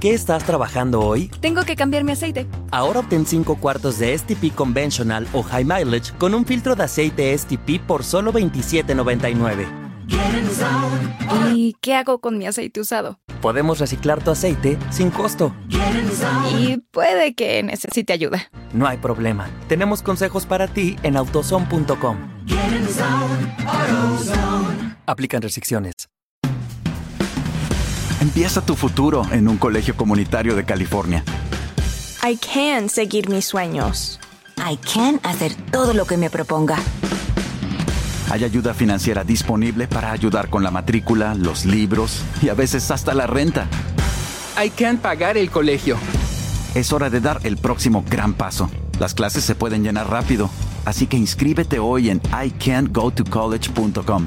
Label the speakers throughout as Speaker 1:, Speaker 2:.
Speaker 1: ¿Qué estás trabajando hoy?
Speaker 2: Tengo que cambiar mi aceite.
Speaker 1: Ahora obtén 5 cuartos de STP Conventional o High Mileage con un filtro de aceite STP por solo $27.99.
Speaker 2: ¿Y qué hago con mi aceite usado?
Speaker 1: Podemos reciclar tu aceite sin costo.
Speaker 2: Y puede que necesite ayuda.
Speaker 1: No hay problema. Tenemos consejos para ti en autozone.com. Aplican restricciones.
Speaker 3: Empieza tu futuro en un colegio comunitario de California.
Speaker 4: I can seguir mis sueños. I can hacer todo lo que me proponga.
Speaker 3: Hay ayuda financiera disponible para ayudar con la matrícula, los libros y a veces hasta la renta.
Speaker 5: I can pagar el colegio.
Speaker 3: Es hora de dar el próximo gran paso. Las clases se pueden llenar rápido, así que inscríbete hoy en ican'tgotocollege.com.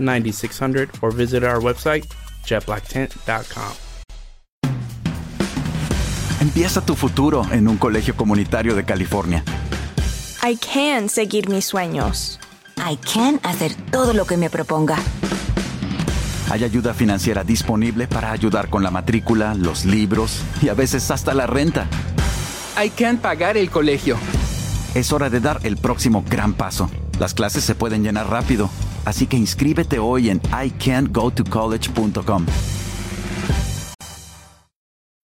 Speaker 6: 9600, or visit our website, jetblacktent.com.
Speaker 3: Empieza tu futuro en un colegio comunitario de California.
Speaker 4: I can seguir mis sueños. I can hacer todo lo que me proponga.
Speaker 3: Hay ayuda financiera disponible para ayudar con la matrícula, los libros y a veces hasta la renta.
Speaker 5: I can pagar el colegio.
Speaker 3: Es hora de dar el próximo gran paso. Las clases se pueden llenar rápido, así que inscríbete hoy en ican'tgotocollege.com.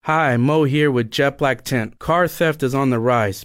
Speaker 6: Hi, Mo here with Jet Black Tent. Car theft is on the rise.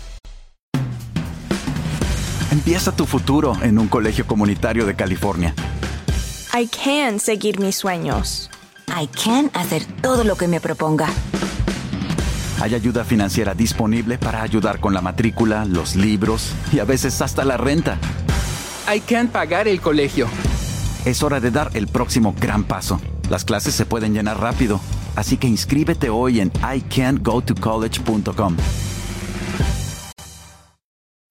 Speaker 3: Empieza tu futuro en un colegio comunitario de California.
Speaker 4: I can seguir mis sueños. I can hacer todo lo que me proponga.
Speaker 3: Hay ayuda financiera disponible para ayudar con la matrícula, los libros y a veces hasta la renta.
Speaker 5: I can pagar el colegio.
Speaker 3: Es hora de dar el próximo gran paso. Las clases se pueden llenar rápido, así que inscríbete hoy en ican'tgotocollege.com.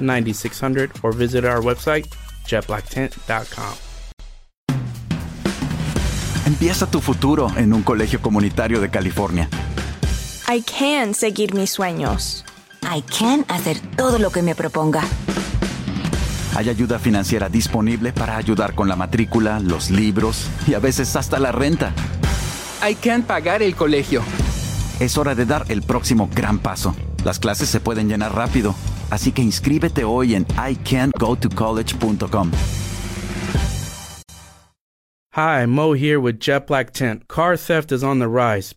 Speaker 6: 9600, or visit our website, jetblacktent.com.
Speaker 3: Empieza tu futuro en un colegio comunitario de California.
Speaker 4: I can seguir mis sueños. I can hacer todo lo que me proponga.
Speaker 3: Hay ayuda financiera disponible para ayudar con la matrícula, los libros y a veces hasta la renta.
Speaker 5: I can pagar el colegio.
Speaker 3: Es hora de dar el próximo gran paso. Las clases se pueden llenar rápido, así que inscríbete hoy en ican'tgotocollege.com.
Speaker 6: Hi, Mo here with Jet Black Tent. Car theft is on the rise.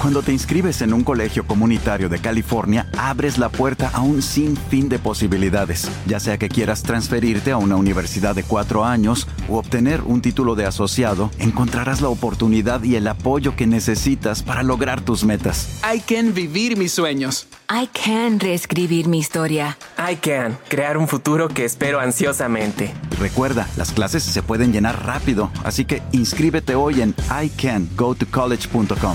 Speaker 3: Cuando te inscribes en un colegio comunitario de California, abres la puerta a un sinfín de posibilidades, ya sea que quieras transferirte a una universidad de cuatro años u obtener un título de asociado, encontrarás la oportunidad y el apoyo que necesitas para lograr tus metas.
Speaker 5: I can vivir mis sueños.
Speaker 4: I can reescribir mi historia.
Speaker 7: I can crear un futuro que espero ansiosamente.
Speaker 3: Recuerda, las clases se pueden llenar rápido, así que inscríbete hoy en icangotocollege.com.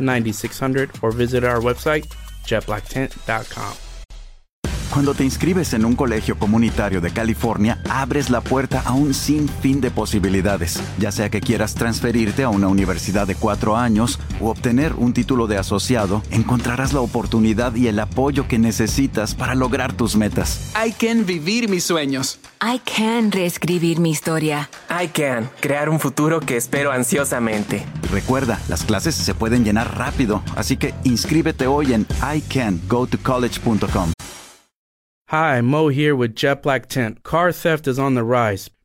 Speaker 6: 9600, or visit our website, jetblacktent.com.
Speaker 3: Cuando te inscribes en un colegio comunitario de California, abres la puerta a un sinfín de posibilidades, ya sea que quieras transferirte a una universidad de cuatro años u obtener un título de asociado, encontrarás la oportunidad y el apoyo que necesitas para lograr tus metas.
Speaker 5: I can vivir mis sueños.
Speaker 4: I can reescribir mi historia.
Speaker 7: I can crear un futuro que espero ansiosamente.
Speaker 3: Recuerda, las clases se pueden llenar rápido, así que inscríbete hoy en icangotocollege.com.
Speaker 6: Hi, Mo here with Jet Black Tent. Car theft is on the rise.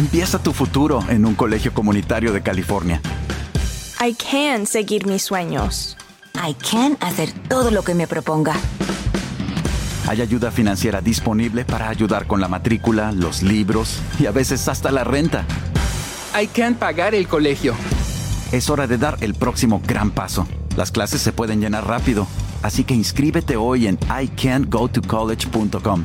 Speaker 3: Empieza tu futuro en un colegio comunitario de California.
Speaker 2: I can seguir mis sueños.
Speaker 4: I can hacer todo lo que me proponga.
Speaker 3: Hay ayuda financiera disponible para ayudar con la matrícula, los libros y a veces hasta la renta.
Speaker 5: I can pagar el colegio.
Speaker 3: Es hora de dar el próximo gran paso. Las clases se pueden llenar rápido, así que inscríbete hoy en icangotocollege.com.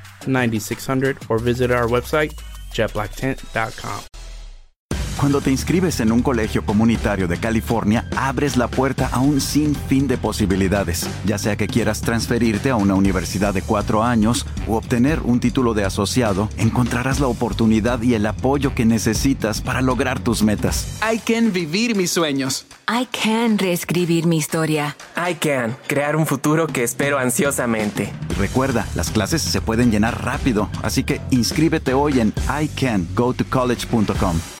Speaker 6: 9600, or visit our website, jetblacktent.com.
Speaker 3: Cuando te inscribes en un colegio comunitario de California, abres la puerta a un sinfín de posibilidades, ya sea que quieras transferirte a una universidad de cuatro años u obtener un título de asociado, encontrarás la oportunidad y el apoyo que necesitas para lograr tus metas.
Speaker 5: I can vivir mis sueños.
Speaker 4: I can reescribir mi historia.
Speaker 7: I can crear un futuro que espero ansiosamente.
Speaker 3: Recuerda, las clases se pueden llenar rápido, así que inscríbete hoy en icangotocollege.com.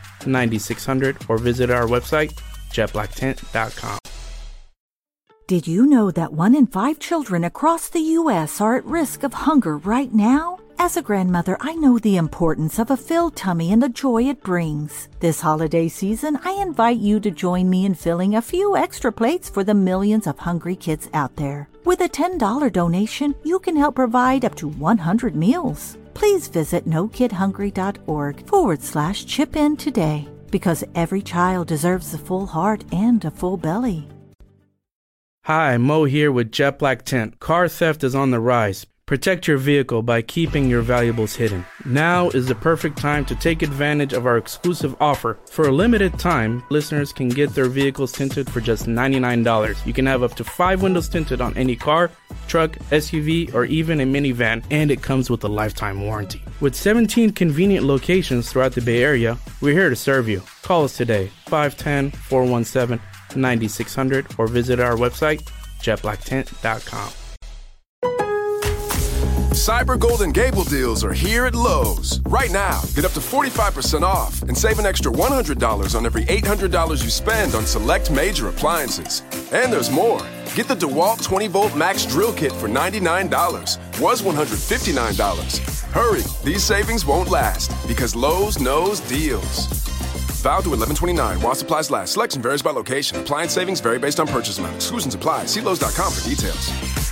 Speaker 6: 9600, or visit our website, jetblacktent.com.
Speaker 8: Did you know that one in five children across the U.S. are at risk of hunger right now? As a grandmother, I know the importance of a filled tummy and the joy it brings. This holiday season, I invite you to join me in filling a few extra plates for the millions of hungry kids out there. With a $10 donation, you can help provide up to 100 meals. Please visit nokidhungry.org forward slash chip in today because every child deserves a full heart and a full belly.
Speaker 6: Hi, Mo here with Jet Black Tent. Car theft is on the rise. Protect your vehicle by keeping your valuables hidden. Now is the perfect time to take advantage of our exclusive offer. For a limited time, listeners can get their vehicles tinted for just $99. You can have up to five windows tinted on any car, truck, SUV, or even a minivan, and it comes with a lifetime warranty. With 17 convenient locations throughout the Bay Area, we're here to serve you. Call us today, 510 417 9600, or visit our website, jetblacktint.com.
Speaker 9: Cyber Golden Gable deals are here at Lowe's. Right now, get up to 45% off and save an extra $100 on every $800 you spend on select major appliances. And there's more. Get the DeWalt 20 volt max drill kit for $99. Was $159. Hurry, these savings won't last because Lowe's knows deals. Valid to 1129 while supplies last. Selection varies by location. Appliance savings vary based on purchase amount. Exclusions apply. See Lowe's.com for details.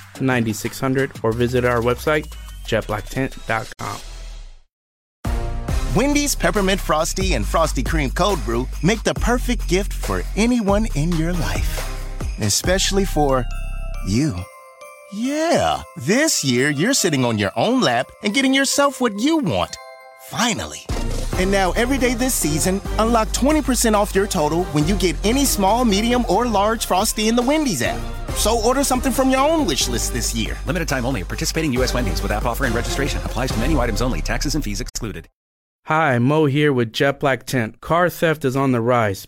Speaker 6: 9600, or visit our website, jetblacktint.com.
Speaker 10: Wendy's Peppermint Frosty and Frosty Cream Cold Brew make the perfect gift for anyone in your life, especially for you. Yeah, this year you're sitting on your own lap and getting yourself what you want. Finally. And now, every day this season, unlock 20% off your total when you get any small, medium, or large Frosty in the Wendy's app. So order something from your own wish list this year.
Speaker 11: Limited time only. Participating U.S. Wendy's with app offer and registration applies to menu items only. Taxes and fees excluded.
Speaker 6: Hi, Mo here with Jet Black Tent. Car theft is on the rise.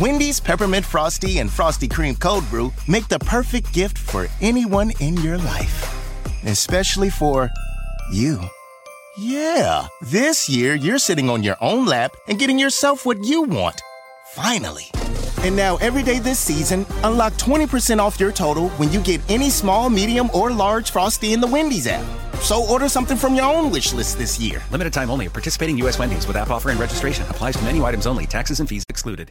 Speaker 10: Wendy's Peppermint Frosty and Frosty Cream Cold Brew make the perfect gift for anyone in your life, especially for you. Yeah, this year you're sitting on your own lap and getting yourself what you want. Finally. And now, every day this season, unlock 20% off your total when you get any small, medium, or large Frosty in the Wendy's app. So order something from your own wish list this year.
Speaker 11: Limited time only. Participating U.S. Wendy's with app offer and registration applies to menu items only. Taxes and fees excluded.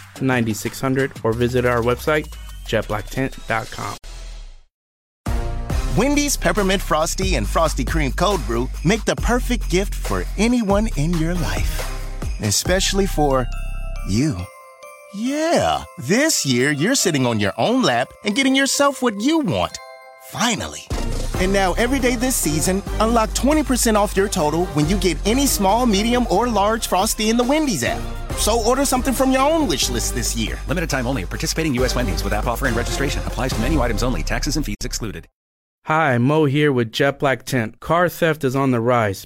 Speaker 6: 9600, or visit our website, jetblacktint.com.
Speaker 10: Wendy's Peppermint Frosty and Frosty Cream Cold Brew make the perfect gift for anyone in your life, especially for you. Yeah, this year you're sitting on your own lap and getting yourself what you want. Finally. And now, every day this season, unlock 20% off your total when you get any small, medium, or large Frosty in the Wendy's app. So order something from your own wish list this year.
Speaker 11: Limited time only. Participating U.S. Wendy's with app offer and registration applies to menu items only. Taxes and fees excluded.
Speaker 6: Hi, Mo here with Jet Black Tent. Car theft is on the rise.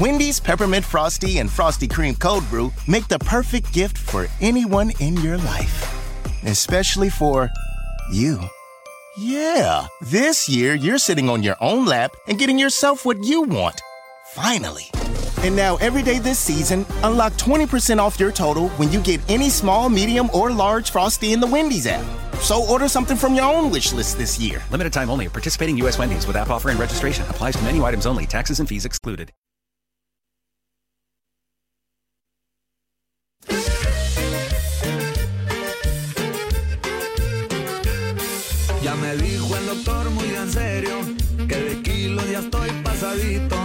Speaker 10: Wendy's Peppermint Frosty and Frosty Cream Cold Brew make the perfect gift for anyone in your life, especially for you. Yeah, this year you're sitting on your own lap and getting yourself what you want. Finally. And now, every day this season, unlock 20% off your total when you get any small, medium, or large Frosty in the Wendy's app. So order something from your own wish list this year.
Speaker 11: Limited time only. Participating U.S. Wendy's with app offer and registration applies to menu items only. Taxes and fees excluded.
Speaker 12: Ya me dijo el doctor muy en serio que de kilos ya estoy pasadito.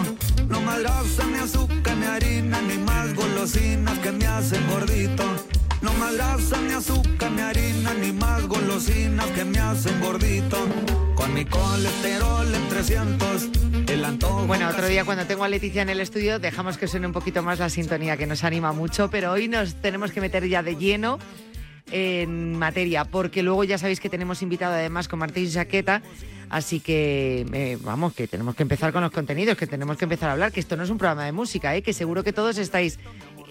Speaker 12: No más grasa, ni azúcar, ni harina, ni más golosinas que me hacen gordito. No más grasa, ni azúcar, ni harina, ni más golosinas que me hacen gordito. Con mi colesterol en 300, el antojo.
Speaker 13: Bueno, otro día cuando tengo a Leticia en el estudio dejamos que suene un poquito más la sintonía que nos anima mucho, pero hoy nos tenemos que meter ya de lleno en materia, porque luego ya sabéis que tenemos invitado además con Martín Jaqueta, así que eh, vamos, que tenemos que empezar con los contenidos, que tenemos que empezar a hablar, que esto no es un programa de música, ¿eh? que seguro que todos estáis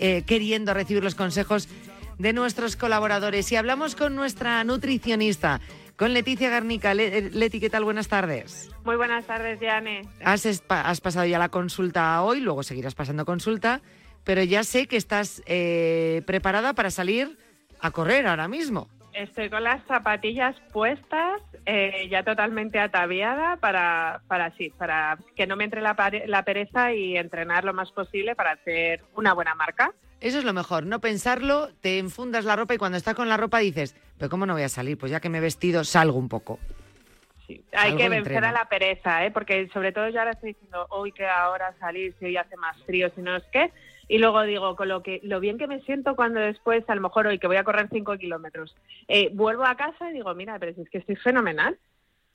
Speaker 13: eh, queriendo recibir los consejos de nuestros colaboradores. Y hablamos con nuestra nutricionista, con Leticia Garnica. Le- Leti, ¿qué tal? Buenas tardes.
Speaker 14: Muy buenas tardes, Diane.
Speaker 13: Has, has pasado ya la consulta hoy, luego seguirás pasando consulta, pero ya sé que estás eh, preparada para salir a correr ahora mismo.
Speaker 14: Estoy con las zapatillas puestas, eh, ya totalmente ataviada para, para sí, para que no me entre la pereza y entrenar lo más posible para hacer una buena marca.
Speaker 13: Eso es lo mejor, no pensarlo, te enfundas la ropa y cuando estás con la ropa dices, pero ¿cómo no voy a salir? Pues ya que me he vestido, salgo un poco.
Speaker 14: Hay
Speaker 13: Algo
Speaker 14: que vencer a la pereza, ¿eh? porque sobre todo yo ahora estoy diciendo, hoy que ahora salir, si hoy hace más frío, si no es qué. Y luego digo, con lo que lo bien que me siento cuando después, a lo mejor hoy que voy a correr 5 kilómetros, eh, vuelvo a casa y digo, mira, pero si es que estoy fenomenal.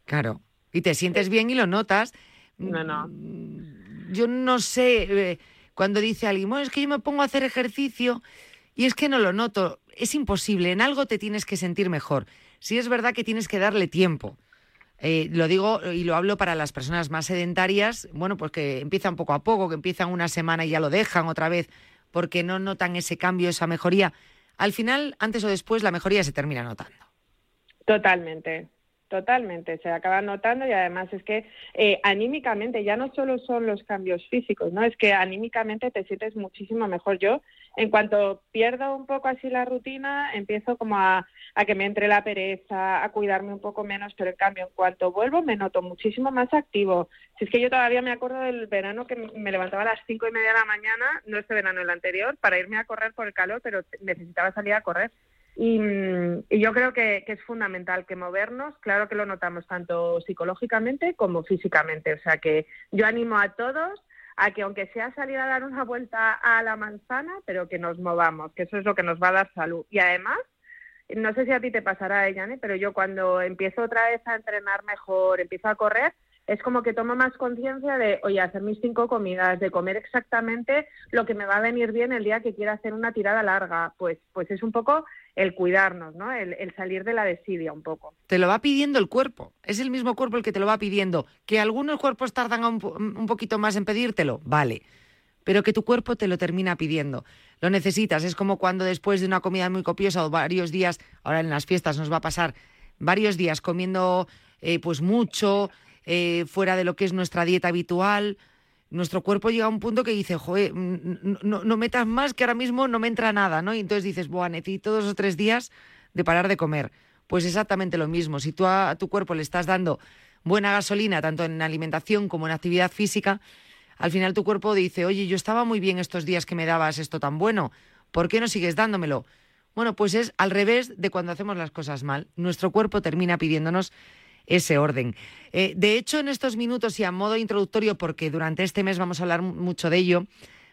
Speaker 13: Claro. Y te sientes bien y lo notas.
Speaker 14: No, no.
Speaker 13: Yo no sé, eh, cuando dice alguien, "Bueno, es que yo me pongo a hacer ejercicio y es que no lo noto. Es imposible, en algo te tienes que sentir mejor. Sí es verdad que tienes que darle tiempo. Eh, lo digo y lo hablo para las personas más sedentarias, bueno, pues que empiezan poco a poco, que empiezan una semana y ya lo dejan otra vez porque no notan ese cambio, esa mejoría. Al final, antes o después, la mejoría se termina notando.
Speaker 14: Totalmente, totalmente. Se acaba notando y además es que eh, anímicamente ya no solo son los cambios físicos, ¿no? Es que anímicamente te sientes muchísimo mejor. Yo, en cuanto pierdo un poco así la rutina, empiezo como a, a que me entre la pereza, a cuidarme un poco menos, pero en cambio, en cuanto vuelvo, me noto muchísimo más activo. Si es que yo todavía me acuerdo del verano que me levantaba a las cinco y media de la mañana, no este verano, el anterior, para irme a correr por el calor, pero necesitaba salir a correr. Y, mm, y yo creo que, es fundamental que movernos, claro que lo notamos tanto psicológicamente como físicamente. O sea que yo animo a todos a que aunque sea salir a dar una vuelta a la manzana, pero que nos movamos, que eso es lo que nos va a dar salud. Y además, no sé si a ti te pasará, Yane, pero yo cuando empiezo otra vez a entrenar mejor, empiezo a correr, es como que tomo más conciencia de, oye, hacer mis cinco comidas, de comer exactamente lo que me va a venir bien el día que quiera hacer una tirada larga. Pues, pues es un poco el cuidarnos, ¿no? El, salir de la desidia un poco.
Speaker 13: Te lo va pidiendo el cuerpo. Es el mismo cuerpo el que te lo va pidiendo. Que algunos cuerpos tardan un, un poquito más en pedírtelo, vale. Pero que tu cuerpo te lo termina pidiendo. Lo necesitas. Es como cuando después de una comida muy copiosa o varios días, ahora en las fiestas nos va a pasar varios días comiendo eh, pues mucho, eh, fuera de lo que es nuestra dieta habitual. Nuestro cuerpo llega a un punto que dice, joder, no, metas más que ahora mismo no me entra nada, ¿no? Y entonces dices, buah, necesito dos o tres días de parar de comer. Pues exactamente lo mismo. Si tú a, a tu cuerpo le estás dando buena gasolina, tanto en alimentación como en actividad física, al final tu cuerpo dice, oye, yo estaba muy bien estos días que me dabas esto tan bueno, ¿por qué no sigues dándomelo? Bueno, pues es al revés de cuando hacemos las cosas mal. Nuestro cuerpo termina pidiéndonos ese orden. Eh, de hecho, en estos minutos y a modo introductorio, porque durante este mes vamos a hablar mu- mucho de ello,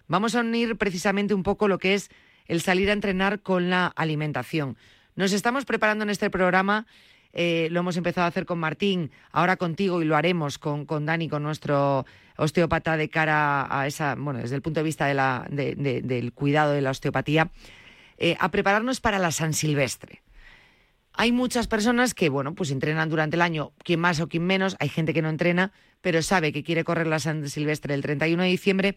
Speaker 13: vamos a unir precisamente un poco lo que es el salir a entrenar con la alimentación. Nos estamos preparando en este programa, eh, lo hemos empezado a hacer con Martín, ahora contigo y lo haremos con, con Dani, con nuestro osteópata de cara a esa, bueno, desde el punto de vista del cuidado de la osteopatía, eh, a prepararnos para la San Silvestre. Hay muchas personas que, bueno, pues entrenan durante el año, quien más o quien menos, hay gente que no entrena, pero sabe que quiere correr la San Silvestre el 31 de diciembre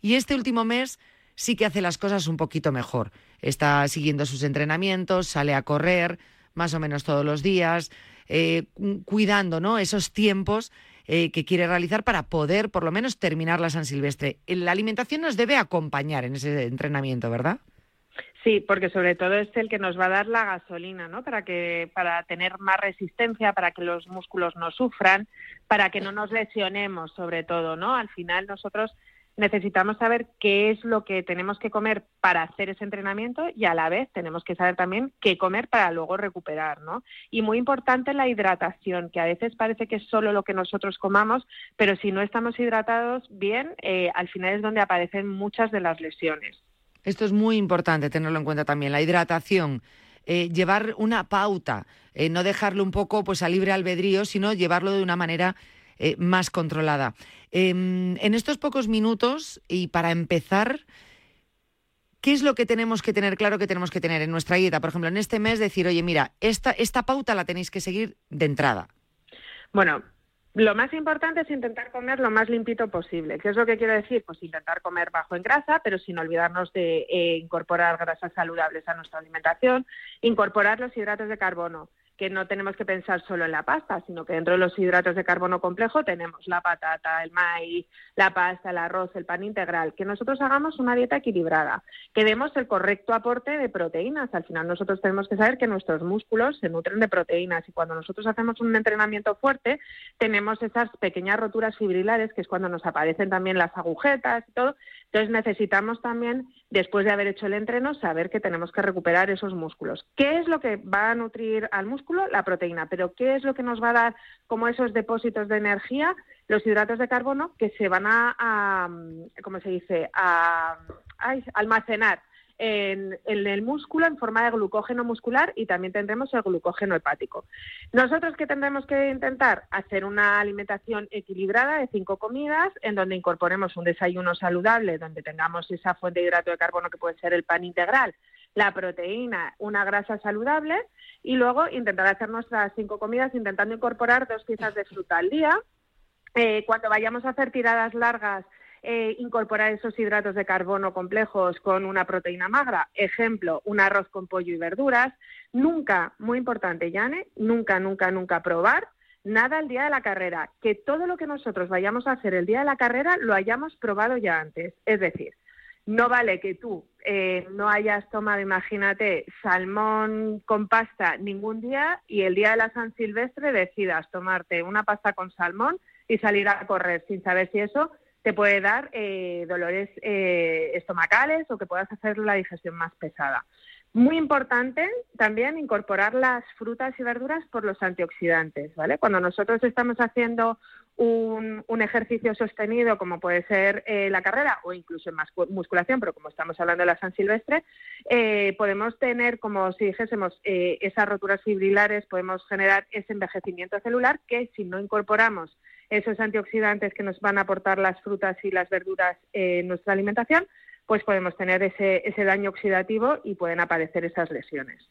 Speaker 13: y este último mes sí que hace las cosas un poquito mejor. Está siguiendo sus entrenamientos, sale a correr más o menos todos los días, eh, cu- cuidando ¿no? esos tiempos eh, que quiere realizar para poder por lo menos terminar la San Silvestre. La alimentación nos debe acompañar en ese entrenamiento, ¿verdad?
Speaker 14: Sí, porque sobre todo es el que nos va a dar la gasolina, ¿no? Para que para tener más resistencia, para que los músculos no sufran, para que no nos lesionemos, sobre todo, ¿no? Al final nosotros necesitamos saber qué es lo que tenemos que comer para hacer ese entrenamiento y a la vez tenemos que saber también qué comer para luego recuperar, ¿no? Y muy importante la hidratación, que a veces parece que es solo lo que nosotros comamos, pero si no estamos hidratados bien, eh, al final es donde aparecen muchas de las lesiones.
Speaker 13: Esto es muy importante tenerlo en cuenta también, la hidratación. Eh, llevar una pauta, eh, no dejarlo un poco pues a libre albedrío, sino llevarlo de una manera eh, más controlada. Em, en estos pocos minutos, y para empezar, ¿qué es lo que tenemos que tener claro que tenemos que tener en nuestra dieta? Por ejemplo, en este mes decir, oye, mira, esta, esta pauta la tenéis que seguir de entrada.
Speaker 14: Bueno, lo más importante es intentar comer lo más limpito posible. ¿Qué es lo que quiero decir? Pues intentar comer bajo en grasa, pero sin olvidarnos de eh, incorporar grasas saludables a nuestra alimentación, incorporar los hidratos de carbono que no tenemos que pensar solo en la pasta, sino que dentro de los hidratos de carbono complejo tenemos la patata, el maíz, la pasta, el arroz, el pan integral, que nosotros hagamos una dieta equilibrada, que demos el correcto aporte de proteínas. Al final nosotros tenemos que saber que nuestros músculos se nutren de proteínas y cuando nosotros hacemos un entrenamiento fuerte tenemos esas pequeñas roturas fibrilares, que es cuando nos aparecen también las agujetas y todo. Entonces necesitamos también, después de haber hecho el entreno, saber que tenemos que recuperar esos músculos. ¿Qué es lo que va a nutrir al músculo? la proteína. Pero ¿qué es lo que nos va a dar como esos depósitos de energía? Los hidratos de carbono que se van a, ¿cómo se dice?, a, almacenar en, el músculo en forma de glucógeno muscular y también tendremos el glucógeno hepático. Nosotros que tendremos que intentar hacer una alimentación equilibrada de cinco comidas en donde incorporemos un desayuno saludable, donde tengamos esa fuente de hidrato de carbono que puede ser el pan integral, la proteína, una grasa saludable y luego intentar hacer nuestras cinco comidas intentando incorporar dos piezas de fruta al día. Eh, cuando vayamos a hacer tiradas largas, eh, incorporar esos hidratos de carbono complejos con una proteína magra. Ejemplo, un arroz con pollo y verduras. Nunca, muy importante, Yane, nunca, nunca, nunca probar nada el día de la carrera. Que todo lo que nosotros vayamos a hacer el día de la carrera lo hayamos probado ya antes. Es decir, no vale que tú eh, no hayas tomado, imagínate, salmón con pasta ningún día y el día de la San Silvestre decidas tomarte una pasta con salmón y salir a correr sin saber si eso te puede dar eh, dolores eh, estomacales o que puedas hacer la digestión más pesada. Muy importante también incorporar las frutas y verduras por los antioxidantes, ¿vale? Cuando nosotros estamos haciendo un, ejercicio sostenido como puede ser eh, la carrera o incluso en musculación, pero como estamos hablando de la San Silvestre, eh, podemos tener, como si dijésemos, eh, esas roturas fibrilares, podemos generar ese envejecimiento celular que si no incorporamos esos antioxidantes que nos van a aportar las frutas y las verduras en nuestra alimentación, pues podemos tener ese, ese daño oxidativo y pueden aparecer esas lesiones.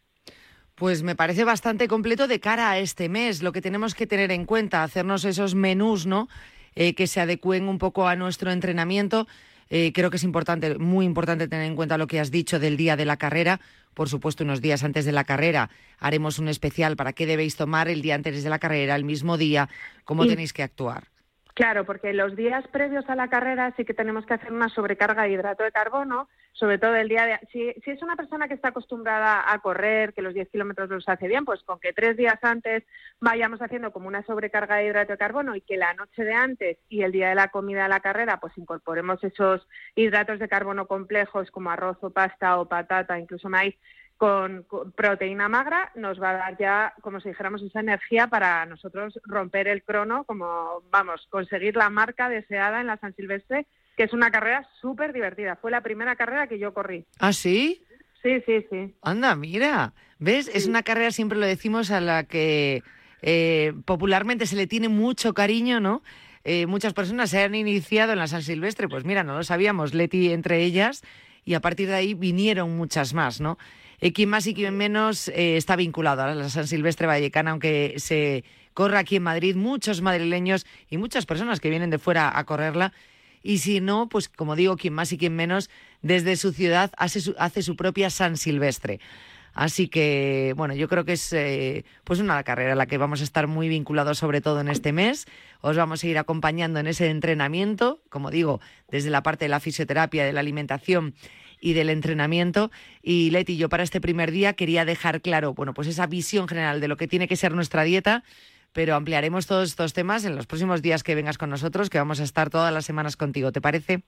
Speaker 13: Pues me parece bastante completo de cara a este mes. Lo que tenemos que tener en cuenta, hacernos esos menús, ¿no? Eh, que se adecúen un poco a nuestro entrenamiento. Eh, creo que es importante, muy importante tener en cuenta lo que has dicho del día de la carrera. Por supuesto, unos días antes de la carrera haremos un especial para qué debéis tomar el día antes de la carrera, el mismo día, cómo tenéis que actuar.
Speaker 14: Claro, porque los días previos a la carrera sí que tenemos que hacer una sobrecarga de hidrato de carbono, sobre todo el día de... Si, si es una persona que está acostumbrada a correr, que los 10 kilómetros los hace bien, pues con que tres días antes vayamos haciendo como una sobrecarga de hidrato de carbono y que la noche de antes y el día de la comida de la carrera pues incorporemos esos hidratos de carbono complejos como arroz o pasta o patata, incluso maíz, con, proteína magra nos va a dar ya, como si dijéramos, esa energía para nosotros romper el crono, como vamos, conseguir la marca deseada en la San Silvestre, que es una carrera súper divertida. Fue la primera carrera que yo corrí.
Speaker 13: ¿Ah, sí?
Speaker 14: Sí, sí, sí.
Speaker 13: Anda, mira. ¿Ves? Es una carrera, siempre lo decimos, a la que eh, popularmente se le tiene mucho cariño, ¿no? Eh, muchas personas se han iniciado en la San Silvestre, pues mira, no lo sabíamos, Leti entre ellas, y a partir de ahí vinieron muchas más, ¿no? Eh, quien más y quien menos eh, está vinculado a la San Silvestre Vallecana, aunque se corra aquí en Madrid, muchos madrileños y muchas personas que vienen de fuera a correrla. Y si no, pues como digo, quien más y quien menos, desde su ciudad hace su, propia San Silvestre. Así que, bueno, yo creo que es eh, pues una carrera a la que vamos a estar muy vinculados, sobre todo en este mes. Os vamos a ir acompañando en ese entrenamiento, como digo, desde la parte de la fisioterapia, de la alimentación y del entrenamiento. Y Leti, yo para este primer día quería dejar claro, bueno, pues esa visión general de lo que tiene que ser nuestra dieta, pero ampliaremos todos estos temas en los próximos días que vengas con nosotros, que vamos a estar todas las semanas contigo. ¿Te parece?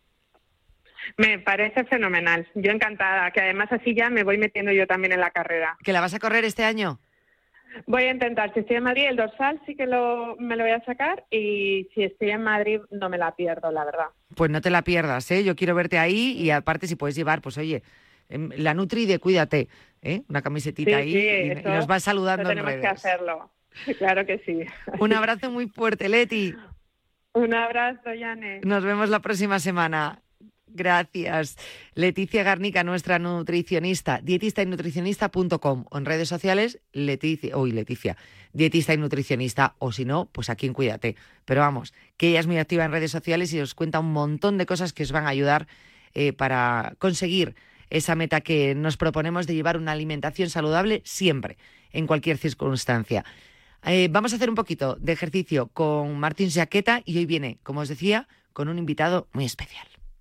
Speaker 14: Me parece fenomenal. Yo encantada, que además así ya me voy metiendo yo también en la carrera.
Speaker 13: ¿Que la vas a correr este año?
Speaker 14: Voy a intentar, si estoy en Madrid, el dorsal sí que lo, me lo voy a sacar y si estoy en Madrid no me la pierdo, la verdad.
Speaker 13: Pues no te la pierdas, ¿eh? Yo quiero verte ahí y aparte si puedes llevar, pues oye, em, la Nutri de Cuídate, ¿eh? Una camisetita ahí y, nos vas saludando
Speaker 14: tenemos que hacerlo, claro que sí.
Speaker 13: Un abrazo muy fuerte, Leti.
Speaker 14: Un abrazo, Yane.
Speaker 13: Nos vemos la próxima semana. Gracias. Leticia Garnica, nuestra nutricionista, dietista y nutricionista.com o en redes sociales, Leticia, uy, Leticia, dietista y nutricionista, o si no, pues aquí en Cuídate. Pero vamos, que ella es muy activa en redes sociales y os cuenta un montón de cosas que os van a ayudar eh, para conseguir esa meta que nos proponemos de llevar una alimentación saludable siempre, en cualquier circunstancia. Eh, vamos a hacer un poquito de ejercicio con Martín Jaqueta y hoy viene, como os decía, con un invitado muy especial.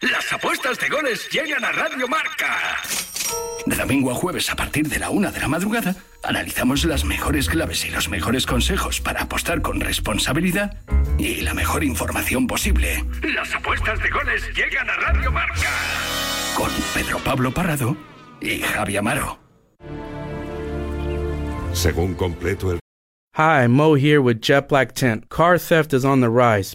Speaker 15: Las apuestas de goles llegan a Radio Marca. De domingo a jueves a partir de la una de la madrugada, analizamos las mejores claves y los mejores consejos para apostar con responsabilidad y la mejor información posible. Las apuestas de goles llegan a Radio Marca. Con Pedro Pablo Parrado y Javi Amaro.
Speaker 16: Según completo el
Speaker 6: Hi, Mo here with Jet Black Tent. Car theft is on the rise.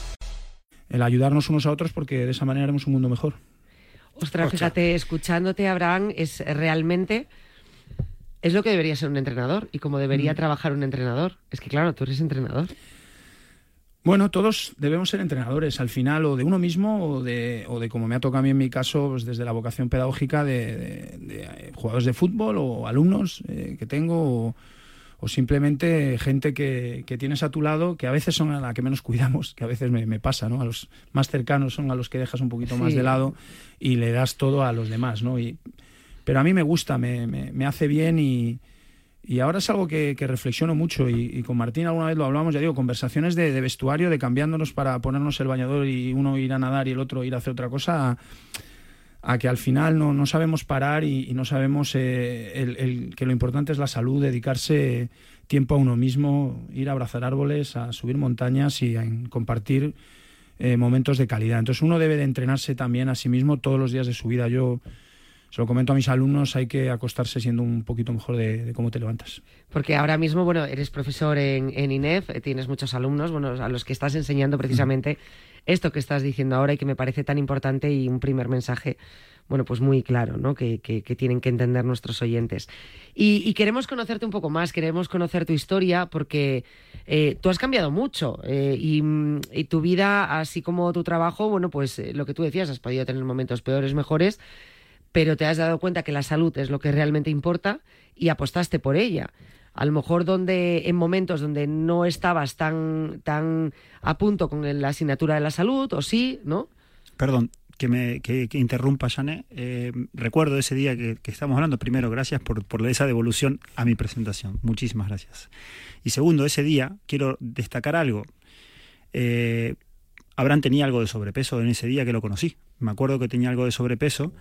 Speaker 17: el ayudarnos unos a otros porque de esa manera haremos un mundo mejor.
Speaker 13: Ostras, fíjate, escuchándote, Abraham, es realmente es lo que debería ser un entrenador y como debería
Speaker 17: Mm.
Speaker 13: trabajar un entrenador. Es que claro, tú eres entrenador.
Speaker 17: Bueno, todos debemos ser entrenadores al final, o de uno mismo, o de, o de como me ha tocado a mí en mi caso, pues desde la vocación pedagógica de, de- de, eh, jugadores de fútbol o alumnos eh, que tengo, o, o simplemente gente que, que tienes a tu lado, que a veces son a la que menos cuidamos, que a veces me, me pasa, ¿no? A los más cercanos son a los que dejas un poquito más de lado y le das todo a los demás, ¿no? Y, pero a mí me gusta, me, me, me hace bien y, y ahora es algo que, que reflexiono mucho y, y con Martín alguna vez lo hablamos, ya digo, conversaciones de, de vestuario, de cambiándonos para ponernos el bañador y uno ir a nadar y el otro ir a hacer otra cosa, a, a que al final no, no sabemos parar y, y no sabemos eh, el- el- que lo importante es la salud, dedicarse tiempo a uno mismo, ir a abrazar árboles, a subir montañas y a compartir eh, momentos de calidad. Entonces uno debe de entrenarse también a sí mismo todos los días de su vida. Yo se lo comento a mis alumnos, hay que acostarse siendo un poquito mejor de, de cómo te levantas.
Speaker 13: Porque ahora mismo, bueno, eres profesor en, en INEF, eh, tienes muchos alumnos, bueno, a los que estás enseñando precisamente esto que estás diciendo ahora y que me parece tan importante y un primer mensaje, bueno, pues muy claro, ¿no? Que, que- tienen que entender nuestros oyentes. Y, queremos conocerte un poco más, queremos conocer tu historia porque eh, tú has cambiado mucho eh, y, mm, y tu vida, así como tu trabajo, bueno, pues eh, lo que tú decías, has podido tener momentos peores, mejores, pero te has dado cuenta que la salud es lo que realmente importa y apostaste por ella. A lo mejor donde en momentos donde no estabas tan tan a punto con la asignatura de la salud o sí, ¿no?
Speaker 18: Perdón, que me que, que interrumpa, Jané. Eh, recuerdo ese día que, que estamos hablando. Primero, gracias por, por esa devolución a mi presentación. Muchísimas gracias. Y segundo, ese día quiero destacar algo. Eh, Abraham tenía algo de sobrepeso en ese día que lo conocí. Me acuerdo que tenía algo de sobrepeso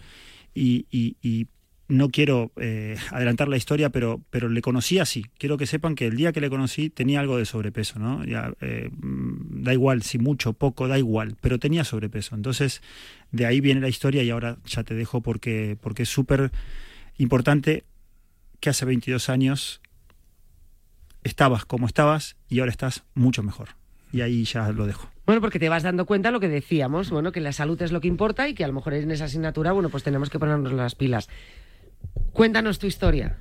Speaker 18: y, y- y no quiero eh, adelantar la historia, pero, pero le conocí así. Quiero que sepan que el día que le conocí tenía algo de sobrepeso, ¿no? Ya, eh, mm, da igual si mucho, poco, da igual, pero tenía sobrepeso. Entonces, de ahí viene la historia y ahora ya te dejo porque, porque es súper importante que hace 22 años estabas como estabas y ahora estás mucho mejor. Y ahí ya lo dejo.
Speaker 13: Bueno, porque te vas dando cuenta lo que decíamos, bueno, que la salud es lo que importa y que a lo mejor en esa asignatura, bueno, pues tenemos que ponernos las pilas. Cuéntanos tu historia.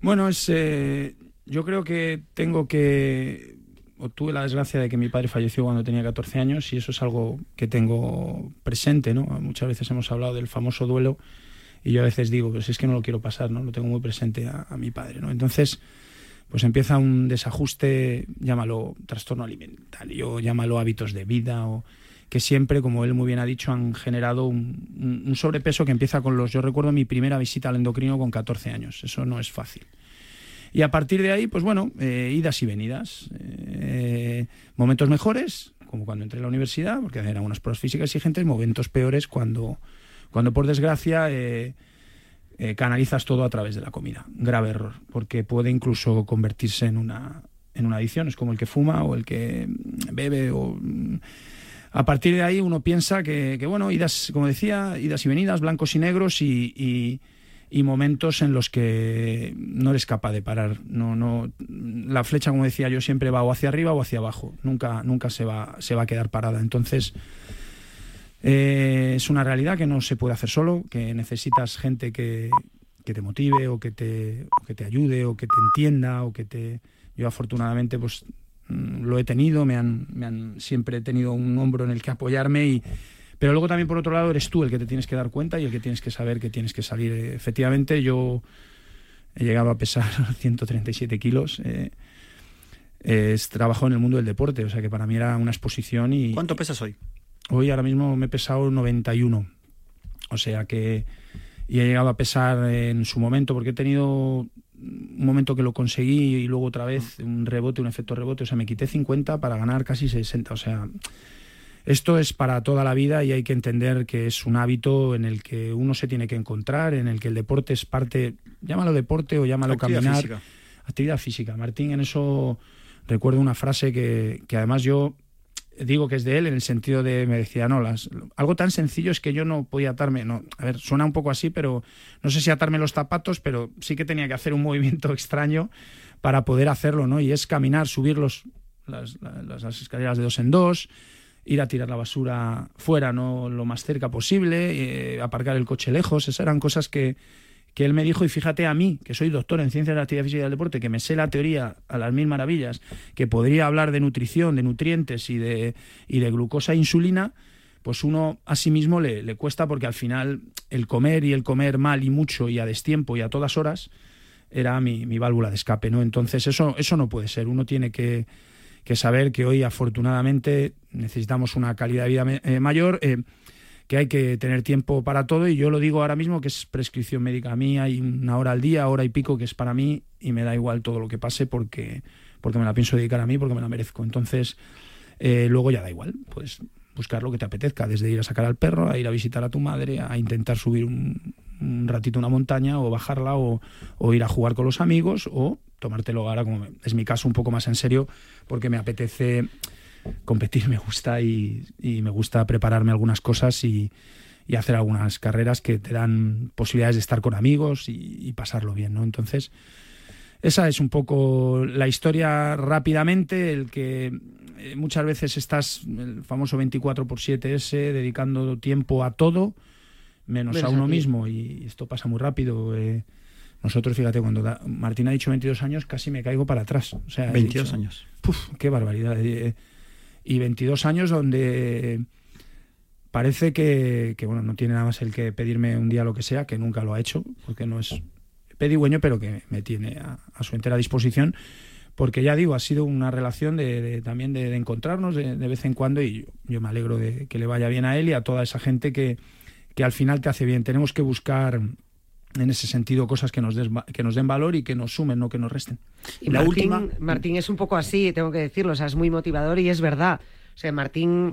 Speaker 17: Bueno, es, eh, yo creo que tengo que... O tuve la desgracia de que mi padre falleció cuando tenía 14 años y eso es algo que tengo presente, ¿no? Muchas veces hemos hablado del famoso duelo y yo a veces digo, pues es que no lo quiero pasar, ¿no? Lo tengo muy presente a, a mi padre, ¿no? Entonces, pues empieza un desajuste, llámalo trastorno alimentario, llámalo hábitos de vida, o que siempre, como él muy bien ha dicho, han generado un, sobrepeso que empieza con los... Yo recuerdo mi primera visita al endocrino con 14 años, eso no es fácil. Y a partir de ahí, pues bueno, eh, idas y venidas. Eh, momentos mejores, como cuando entré a la universidad, porque eran unas pruebas físicas exigentes, momentos peores cuando, cuando por desgracia, eh, canalizas todo a través de la comida. Grave error, porque puede incluso convertirse en una, en una adicción. Es como el que fuma o el que bebe o... A partir de ahí uno piensa que, bueno, idas, como decía, idas y venidas, blancos y negros y, y, momentos en los que no eres capaz de parar. No, no, la flecha, como decía yo, siempre va o hacia arriba o hacia abajo. Nunca, nunca se, va, se va a quedar parada. Entonces, eh, es una realidad que no se puede hacer solo, que necesitas gente que, que te motive o que te, o que te ayude o que te entienda o que te... Yo afortunadamente pues lo he tenido, me han, me han siempre tenido un hombro en el que apoyarme y, pero luego también por otro lado eres tú el que te tienes que dar cuenta y el que tienes que saber que tienes que salir. Eh, Efectivamente, yo he llegado a pesar 137 kilos. Eh, eh, es- trabajo en el mundo del deporte, o sea que para mí era una exposición y...
Speaker 18: ¿Cuánto pesas hoy?
Speaker 17: Hoy ahora mismo me he pesado 91. O sea que... Y he llegado a pesar en su momento, porque he tenido un momento que lo conseguí y luego otra vez un rebote, un efecto rebote. O sea, me quité 50 para ganar casi 60. O sea, esto es para toda la vida y hay que entender que es un hábito en el que uno se tiene que encontrar, en el que el deporte es parte, llámalo deporte o llámalo
Speaker 18: Actividad
Speaker 17: caminar.
Speaker 18: física.
Speaker 17: Actividad física. Martín en eso recuerdo una frase que, que además yo digo que es de él en el sentido de me decía no las algo tan sencillo es que yo no podía atarme no a ver suena un poco así pero no sé si atarme los zapatos pero sí que tenía que hacer un movimiento extraño para poder hacerlo no y es caminar subir los las, las- escaleras de dos en dos ir a tirar la basura fuera no lo más cerca posible eh, aparcar el coche lejos esas eran cosas que que él me dijo, y fíjate a mí, que soy doctor en ciencias de la actividad física y del deporte, que me sé la teoría a las mil maravillas, que podría hablar de nutrición, de nutrientes y de, y de glucosa e insulina, pues uno a sí mismo le, le cuesta porque al final el comer y el comer mal y mucho y a destiempo y a todas horas era mi, mi válvula de escape, ¿no? Entonces eso, eso no puede ser. Uno tiene que, que saber que hoy afortunadamente necesitamos una calidad de vida eh, mayor. eh, que hay que tener tiempo para todo y yo lo digo ahora mismo que es prescripción médica a mí, hay una hora al día, hora y pico que es para mí y me da igual todo lo que pase porque, porque me la pienso dedicar a mí, porque me la merezco. Entonces, eh, luego ya da igual, pues buscar lo que te apetezca, desde ir a sacar al perro, a ir a visitar a tu madre, a intentar subir un, ratito una montaña o bajarla o, o ir a jugar con los amigos o tomártelo ahora, como es mi caso, un poco más en serio, porque me apetece competir me gusta y, y me gusta prepararme algunas cosas y, y hacer algunas carreras que te dan posibilidades de estar con amigos y, y pasarlo bien, ¿no? Entonces, esa es un poco la historia rápidamente, el que eh, muchas veces estás, el famoso 24 por 7S, dedicando tiempo a todo, menos a uno mismo, y esto pasa muy rápido. eh. nosotros, fíjate, cuando da- Martín ha dicho 22 años, casi me caigo para atrás. O sea, he
Speaker 18: 22
Speaker 17: dicho,
Speaker 18: años.
Speaker 17: Puf, qué barbaridad. eh, Y 22 años donde parece que, bueno, no tiene nada más el que pedirme un día lo que sea, que nunca lo ha hecho, porque no es pedigüeño, pero que me tiene a, su entera disposición. Porque ya digo, ha sido una relación de, también de, encontrarnos de, de vez en cuando y yo, yo me alegro de que le vaya bien a él y a toda esa gente que, que al final te hace bien. Tenemos que buscar en ese sentido cosas que nos, des- que nos den valor y que nos sumen, no que nos resten.
Speaker 13: Y Martín, Martín es un poco así, tengo que decirlo, o sea, es muy motivador y es verdad. O sea, Martín,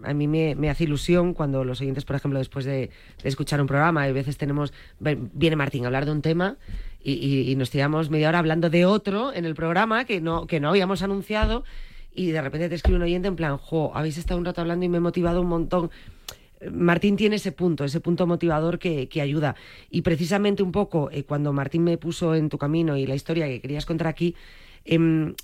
Speaker 13: mm, a mí me, me hace ilusión cuando los oyentes, por ejemplo, después de, de escuchar un programa, a veces tenemos, viene Martín a hablar de un tema y, y- y nos tiramos media hora hablando de otro en el programa que no, que no habíamos anunciado y de repente te escribe un oyente en plan, jo, habéis estado un rato hablando y me he motivado un montón. Martín tiene ese punto, ese punto motivador que, que ayuda. Y precisamente un poco, eh, cuando Martín me puso en tu camino y la historia que querías contar aquí, em,